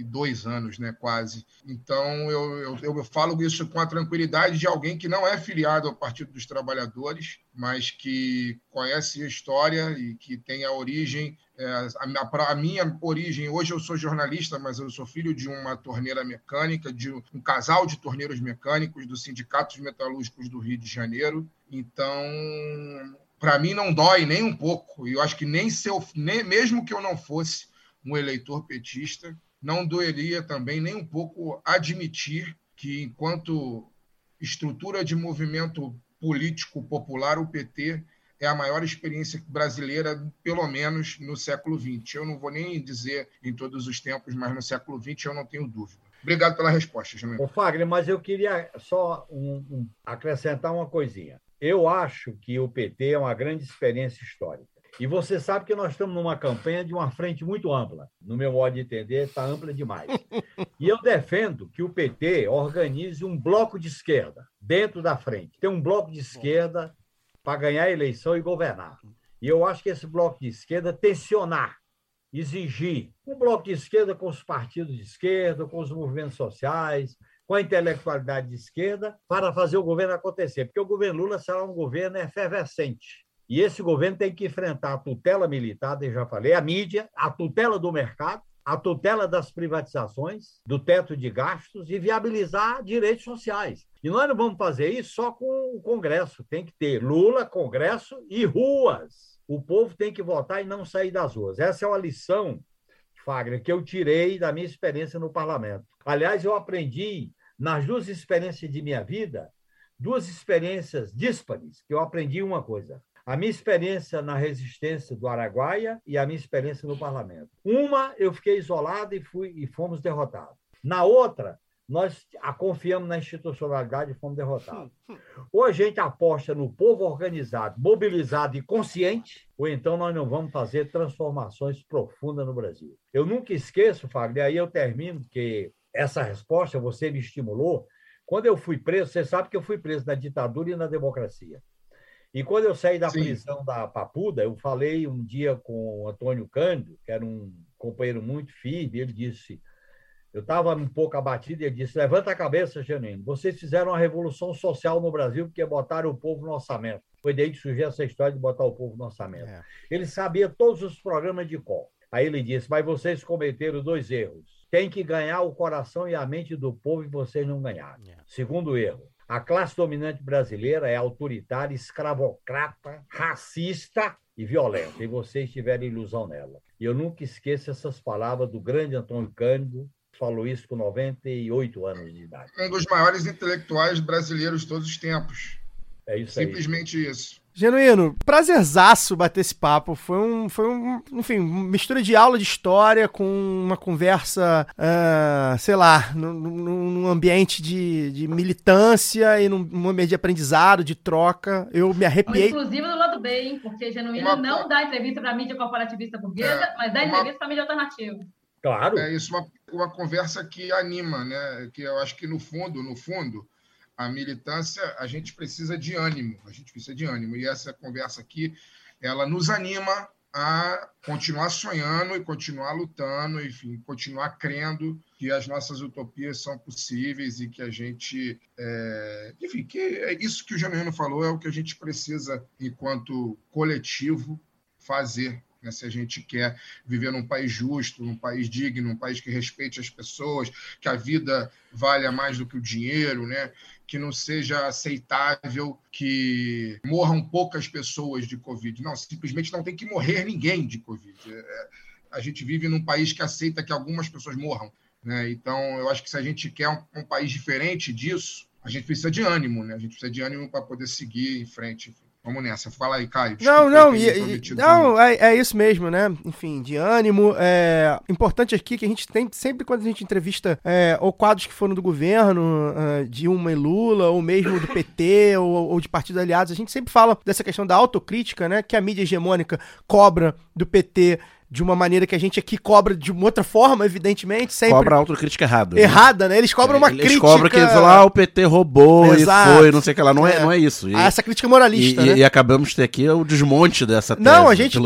42 anos, né, quase. Então, eu, eu, eu falo isso com a tranquilidade de alguém que não é filiado ao Partido dos Trabalhadores, mas que conhece a história e que tem a origem é, a, a, minha origem, hoje eu sou jornalista, mas eu sou filho de uma torneira mecânica, de um casal de torneiros mecânicos do Sindicato dos Metalúrgicos do Rio de Janeiro. Então, para mim não dói nem um pouco. E eu acho que nem se eu, nem, mesmo que eu não fosse um eleitor petista, não doeria também nem um pouco admitir que, enquanto estrutura de movimento político popular, o PT é a maior experiência brasileira, pelo menos no século XX. Eu não vou nem dizer em todos os tempos, mas no século XX eu não tenho dúvida. Obrigado pela resposta, Jamil. Fagner, mas eu queria só um, um, acrescentar uma coisinha. Eu acho que o PT é uma grande experiência histórica. E você sabe que nós estamos numa campanha de uma frente muito ampla. No meu modo de entender, está ampla demais. E eu defendo que o PT organize um bloco de esquerda dentro da frente. Tem um bloco de esquerda para ganhar a eleição e governar. E eu acho que esse bloco de esquerda tensionar, exigir um bloco de esquerda com os partidos de esquerda, com os movimentos sociais, com a intelectualidade de esquerda, para fazer o governo acontecer. Porque o governo Lula será um governo efervescente. E esse governo tem que enfrentar a tutela militar, eu já falei, a mídia, a tutela do mercado, a tutela das privatizações, do teto de gastos e viabilizar direitos sociais. E nós não vamos fazer isso só com o Congresso. Tem que ter Lula, Congresso e ruas. O povo tem que votar e não sair das ruas. Essa é uma lição, Fagner, que eu tirei da minha experiência no parlamento. Aliás, eu aprendi nas duas experiências de minha vida, duas experiências díspares, que eu aprendi uma coisa. A minha experiência na resistência do Araguaia e a minha experiência no parlamento. Uma, eu fiquei isolado e, fui, e fomos derrotados. Na outra, nós a confiamos na institucionalidade e fomos derrotados. Ou a gente aposta no povo organizado, mobilizado e consciente, ou então nós não vamos fazer transformações profundas no Brasil. Eu nunca esqueço, Fagner, aí eu termino, que essa resposta você me estimulou. Quando eu fui preso, você sabe que eu fui preso na ditadura e na democracia. E quando eu saí da Sim. prisão da Papuda, eu falei um dia com o Antônio Cândido, que era um companheiro muito firme, ele disse: eu estava um pouco abatido e ele disse: Levanta a cabeça, Janine. Vocês fizeram uma revolução social no Brasil porque botaram o povo no orçamento. Foi daí que surgiu essa história de botar o povo no orçamento. É. Ele sabia todos os programas de cor. Aí ele disse: Mas vocês cometeram dois erros. Tem que ganhar o coração e a mente do povo e vocês não ganharam. É. Segundo erro: a classe dominante brasileira é autoritária, escravocrata, racista e violenta. E vocês tiveram ilusão nela. E eu nunca esqueço essas palavras do grande Antônio Cândido, falou isso com 98 anos de idade. Um dos maiores intelectuais brasileiros de todos os tempos. É isso Simplesmente aí. isso. Genuíno, prazerzaço bater esse papo. Foi um, foi um, enfim, mistura de aula de história com uma conversa, uh, sei lá, num, num ambiente de, de, militância e num, ambiente de aprendizado, de troca. Eu me arrepiei. Inclusive do lado bem, porque Genuíno uma... não dá entrevista para mídia corporativista burguesa, é, mas dá entrevista uma... para mídia alternativa. Claro. É isso, uma, uma conversa que anima, né? Que eu acho que no fundo, no fundo, a militância, a gente precisa de ânimo, a gente precisa de ânimo. E essa conversa aqui, ela nos anima a continuar sonhando e continuar lutando, enfim, continuar crendo que as nossas utopias são possíveis e que a gente, é... enfim, que é isso que o Jamiano falou é o que a gente precisa enquanto coletivo fazer né? Se a gente quer viver num país justo, num país digno, num país que respeite as pessoas, que a vida valha mais do que o dinheiro, né? Que não seja aceitável que morram poucas pessoas de Covid. Não, simplesmente não tem que morrer ninguém de Covid. É, a gente vive num país que aceita que algumas pessoas morram. Né? Então, eu acho que se a gente quer um, um país diferente disso, a gente precisa de ânimo, né? A gente precisa de ânimo para poder seguir em frente. Vamos nessa. Fala aí, Caio. Não, não, e, não é, é, isso mesmo, né? Enfim, de ânimo. É importante aqui que a gente tem, sempre quando a gente entrevista é, ou quadros que foram do governo, uh, Dilma e Lula, ou mesmo do PT, ou, ou de partidos aliados, a gente sempre fala dessa questão da autocrítica, né? Que a mídia hegemônica cobra do PT de uma maneira que a gente aqui cobra de uma outra forma, evidentemente, sempre... Cobra autocrítica errada. Né? Errada, né? Eles cobram uma Eles crítica... Eles cobram que eles falam, ah, o PT roubou Exato. e foi, não sei o que lá. Não é, é não é isso. E, ah, essa crítica moralista, e, né? E, acabamos de ter aqui o desmonte dessa tese. Não, a gente...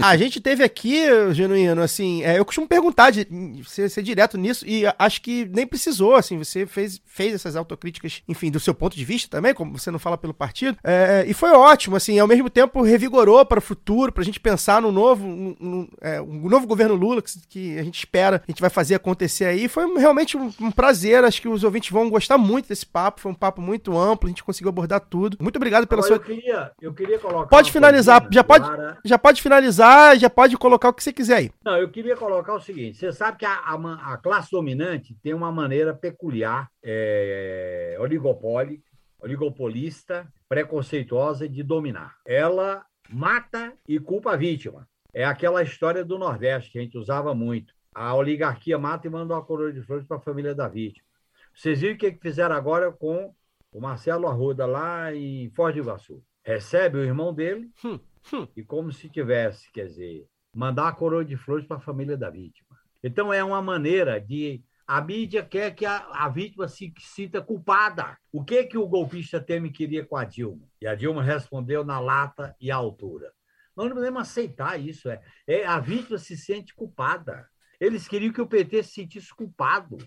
A gente teve aqui, Genuíno, assim, é, eu costumo perguntar, de, ser, ser direto nisso, e acho que nem precisou, assim, você fez, fez essas autocríticas, enfim, do seu ponto de vista também, como você não fala pelo partido, é, e foi ótimo, assim, ao mesmo tempo revigorou para o futuro, para a gente pensar no novo, no, no, é, um novo governo Lula, que, que, a gente espera, a gente vai fazer acontecer aí. Foi realmente um, um, prazer, acho que os ouvintes vão gostar muito desse papo, foi um papo muito amplo, a gente conseguiu abordar tudo. Muito obrigado pela Agora, sua... Eu queria, eu queria colocar... Pode finalizar, já pode, já pode finalizar, já pode colocar o que você quiser aí. Não, eu queria colocar o seguinte, você sabe que a, a, a classe dominante tem uma maneira peculiar, é, oligopólio, oligopolista, preconceituosa de dominar. Ela mata e culpa a vítima. É aquela história do Nordeste que a gente usava muito. A oligarquia mata e manda uma coroa de flores para a família da vítima. Vocês viram o que fizeram agora com o Marcelo Arruda lá em Foz do Iguaçu? Recebe o irmão dele hum, hum. e como se tivesse, quer dizer, mandar a coroa de flores para a família da vítima. Então é uma maneira de a mídia quer que a, a, vítima se sinta culpada. O que que o golpista Temer queria com a Dilma? E a Dilma respondeu na lata e altura. Nós não podemos aceitar isso. É, é, a vítima se sente culpada. Eles queriam que o PT se sentisse culpado.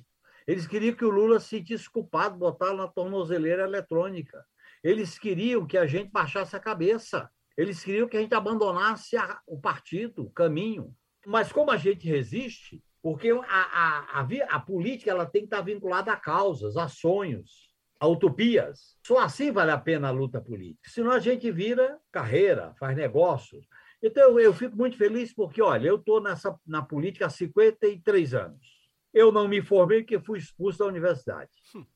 Eles queriam que o Lula se sentisse culpado, botar na tornozeleira eletrônica. Eles queriam que a gente baixasse a cabeça. Eles queriam que a gente abandonasse a, o partido, o caminho. Mas como a gente resiste, porque a, a, a, a política ela tem que estar vinculada a causas, a sonhos a utopias. Só assim vale a pena a luta política. Senão a gente vira carreira, faz negócios. Então eu, eu fico muito feliz porque, olha, eu estou na política há 53 anos. Eu não me formei porque fui expulso da universidade.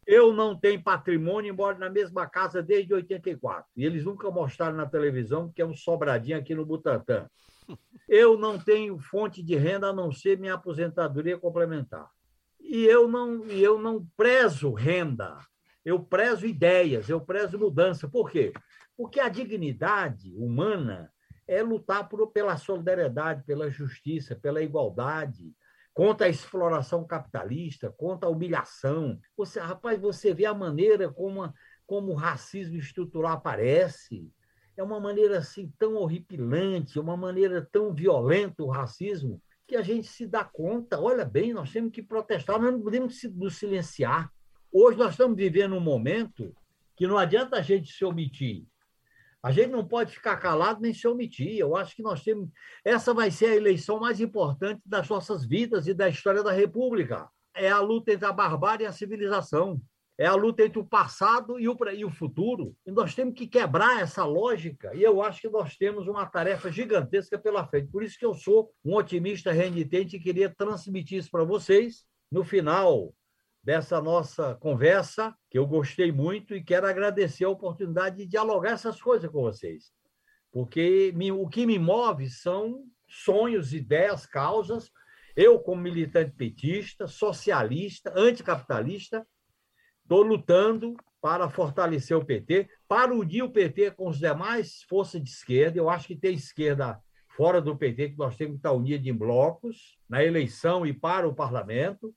Eu não tenho patrimônio, embora na mesma casa desde 84. E eles nunca mostraram na televisão que é um sobradinho aqui no Butantã. Eu não tenho fonte de renda a não ser minha aposentadoria complementar. E eu não, e eu não prezo renda eu prezo ideias, eu prezo mudança. Por quê? Porque a dignidade humana é lutar por, pela solidariedade, pela justiça, pela igualdade, contra a exploração capitalista, contra a humilhação. Você, rapaz, você vê a maneira como, a, como o racismo estrutural aparece. É uma maneira assim tão horripilante, uma maneira tão violenta o racismo, que a gente se dá conta. Olha bem, nós temos que protestar, nós não podemos nos silenciar. Hoje nós estamos vivendo um momento que não adianta a gente se omitir. A gente não pode ficar calado nem se omitir. Eu acho que nós temos. Essa vai ser a eleição mais importante das nossas vidas e da história da República. É a luta entre a barbárie e a civilização. É a luta entre o passado e o, e o futuro. E nós temos que quebrar essa lógica. E eu acho que nós temos uma tarefa gigantesca pela frente. Por isso que eu sou um otimista renitente e queria transmitir isso para vocês. No final dessa nossa conversa, que eu gostei muito e quero agradecer a oportunidade de dialogar essas coisas com vocês. Porque me, o que me move são sonhos, ideias, causas. Eu, como militante petista, socialista, anticapitalista, estou lutando para fortalecer o PT, para unir o PT com os demais forças de esquerda. Eu acho que tem esquerda fora do PT que nós temos que estar unidos em blocos, na eleição e para o parlamento.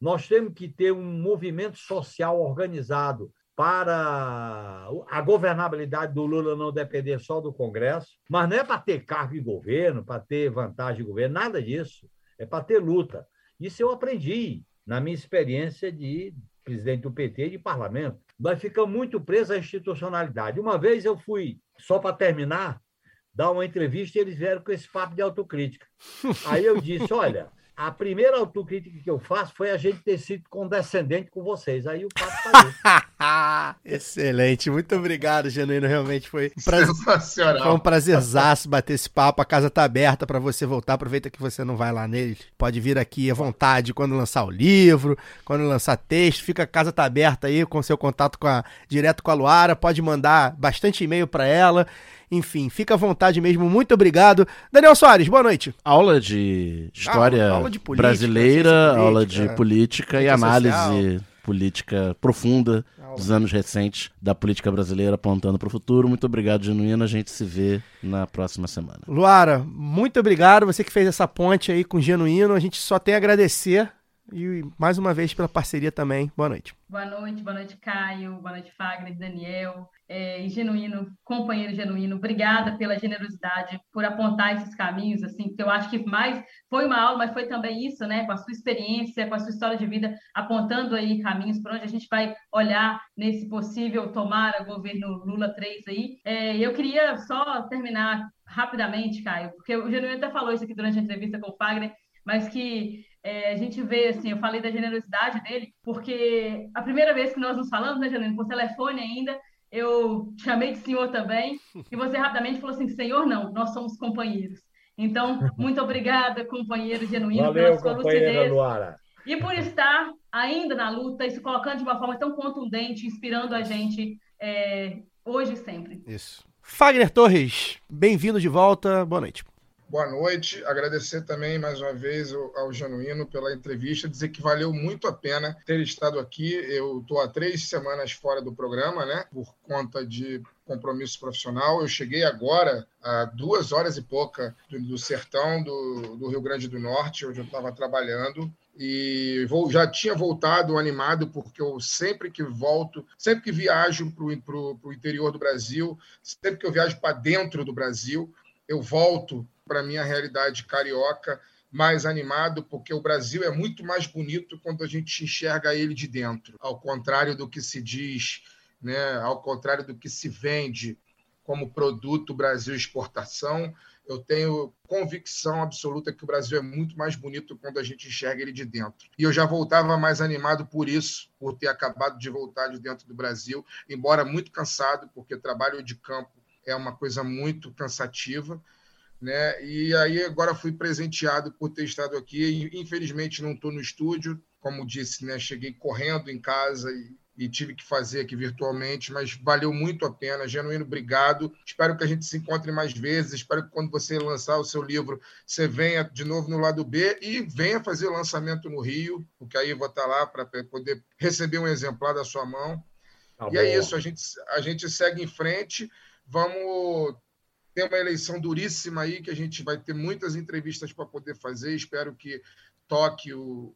Nós temos que ter um movimento social organizado para a governabilidade do Lula não depender só do Congresso, mas não é para ter cargo de governo, para ter vantagem de governo, nada disso. É para ter luta. Isso eu aprendi na minha experiência de presidente do PT e de parlamento. Nós ficamos muito presos à institucionalidade. Uma vez eu fui, só para terminar, dar uma entrevista e eles vieram com esse papo de autocrítica. Aí eu disse: olha, a primeira autocrítica que eu faço foi a gente ter sido condescendente com vocês. Aí o papo tá Excelente, muito obrigado, Genuíno. Realmente foi um prazer. Sensacional. Foi um prazerzaço bater esse papo. A casa tá aberta pra você voltar. Aproveita que você não vai lá neles. Pode vir aqui à vontade quando lançar o livro, quando lançar texto. Fica a casa tá aberta aí com seu contato com a, direto com a Luara. Pode mandar bastante e-mail pra ela. Enfim, fica à vontade mesmo. Muito obrigado. Daniel Soares, boa noite. Aula de história aula de política, brasileira, política, aula de é. política e análise política profunda dos anos recentes da política brasileira apontando para o futuro. Muito obrigado, Genuíno. A gente se vê na próxima semana. Luara, muito obrigado. Você que fez essa ponte aí com o Genuíno. A gente só tem a agradecer. E mais uma vez pela parceria também. Boa noite. Boa noite, boa noite, Caio, boa noite, Fagner, Daniel, é, genuíno, companheiro genuíno, obrigada pela generosidade, por apontar esses caminhos, assim, que eu acho que mais foi uma aula, mas foi também isso, né, com a sua experiência, com a sua história de vida, apontando aí caminhos por onde a gente vai olhar nesse possível tomara governo Lula 3 aí. É, eu queria só terminar rapidamente, Caio, porque o Genuíno até falou isso aqui durante a entrevista com o Fagner, mas que é, a gente vê, assim, eu falei da generosidade dele, porque a primeira vez que nós nos falamos, né, Janine, por telefone ainda, eu te chamei de senhor também, e você rapidamente falou assim, senhor não, nós somos companheiros. Então, muito obrigada, companheiro genuíno, Valeu, pela sua companheira lucidez. Luara. E por estar ainda na luta e se colocando de uma forma tão contundente, inspirando a gente é, hoje e sempre. Isso. Fagner Torres, bem-vindo de volta. Boa noite. Boa noite. Agradecer também mais uma vez ao, Januíno pela entrevista, dizer que valeu muito a pena ter estado aqui. Eu estou há três semanas fora do programa, né? Por conta de compromisso profissional. Eu cheguei agora a duas horas e pouca do, do sertão do, do Rio Grande do Norte, onde eu estava trabalhando. E vou, já tinha voltado animado, porque eu sempre que volto, sempre que viajo para o interior do Brasil, sempre que eu viajo para dentro do Brasil, eu volto para a minha realidade carioca mais animado, porque o Brasil é muito mais bonito quando a gente enxerga ele de dentro, ao contrário do que se diz, né, ao contrário do que se vende como produto Brasil exportação. Eu tenho convicção absoluta que o Brasil é muito mais bonito quando a gente enxerga ele de dentro. E eu já voltava mais animado por isso, por ter acabado de voltar de dentro do Brasil, embora muito cansado, porque trabalho de campo é uma coisa muito cansativa né? E aí agora fui presenteado por ter estado aqui. Infelizmente não estou no estúdio, como disse, né? Cheguei correndo em casa e, e, tive que fazer aqui virtualmente, mas valeu muito a pena. Genuíno, obrigado. Espero que a gente se encontre mais vezes. Espero que quando você lançar o seu livro, você venha de novo no lado B e venha fazer o lançamento no Rio, porque aí eu vou estar lá para poder receber um exemplar da sua mão. Tá e bom. é isso, a gente, a gente segue em frente. Vamos tem uma eleição duríssima aí que a gente vai ter muitas entrevistas para poder fazer. Espero que toque o,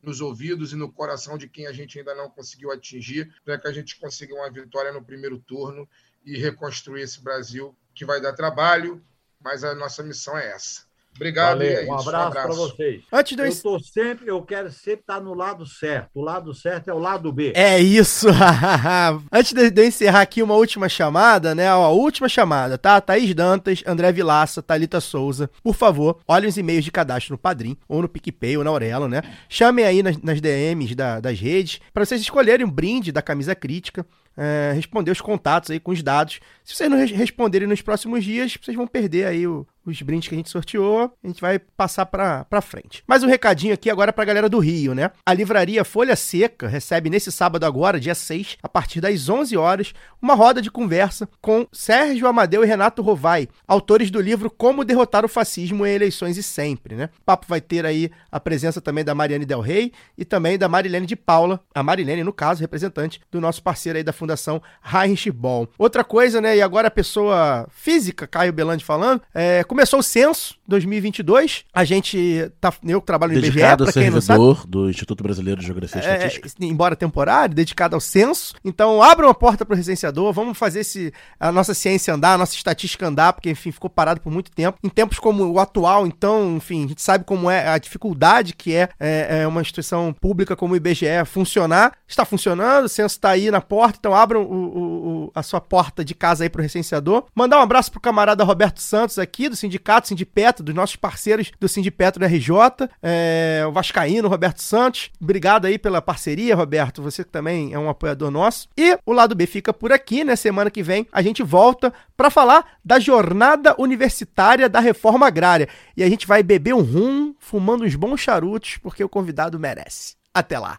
nos ouvidos e no coração de quem a gente ainda não conseguiu atingir, para que a gente consiga uma vitória no primeiro turno e reconstruir esse Brasil que vai dar trabalho, mas a nossa missão é essa. Obrigado Valeu, é um isso. abraço para vocês. Antes de eu tô sempre, eu quero sempre estar no lado certo. O lado certo é o lado B. É isso. Antes de, de eu encerrar aqui uma última chamada, né? Ó, a última chamada, tá? Thaís Dantas, André Vilaça, Thalita Souza. Por favor, olhem os e-mails de cadastro no Padrim, ou no PicPay, ou na Aurelo, né? Chamem aí nas, nas DMs da- das redes, para vocês escolherem um brinde da camisa crítica. é, responder os contatos aí com os dados. Se vocês não res- responderem nos próximos dias, vocês vão perder aí o- os brindes que a gente sorteou. A gente vai passar pra frente. Mais um recadinho aqui agora pra galera do Rio, né? A livraria Folha Seca recebe nesse sábado agora, dia 6, a partir das 11 horas, uma roda de conversa com Sérgio Amadeu e Renato Rovai, autores do livro Como Derrotar o Fascismo em Eleições e Sempre, né? O papo vai ter aí a presença também da Mariane Del Rey e também da Marilene de Paula, a Marilene, no caso, representante do nosso parceiro aí da Fundação Heinrich Boll. Outra coisa, né, e agora a pessoa física, Caio Belandi falando, é, começou o censo 2022, a gente tá, eu que trabalho no IBGE, Dedicado a pra quem não sabe, servidor do Instituto Brasileiro de Geografia e é, Estatística. embora temporário, dedicado ao censo. Então, abram a porta para o recenseador, vamos fazer esse, a nossa ciência andar, a nossa estatística andar, porque, enfim, ficou parado por muito tempo. Em tempos como o atual, então, enfim, a gente sabe como é a dificuldade que é, é, é uma instituição pública como o IBGE funcionar. Está funcionando, o censo está aí na porta, então abram o- o- o- a sua porta de casa aí para o recenseador. Mandar um abraço pro camarada Roberto Santos aqui, do sindicato Sindipetro, Petro, dos nossos parceiros do Sindipetro RJ, é, o Vascaíno, Roberto Santos. Obrigado aí pela parceria, Roberto. Você também é um apoiador nosso. E o lado B fica por aqui, né? Semana que vem a gente volta para falar da jornada universitária da reforma agrária. E a gente vai beber um rum, fumando uns bons charutos, porque o convidado merece. Até lá.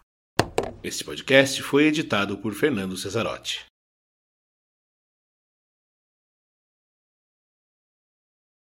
Este podcast foi editado por Fernando Cesarotti.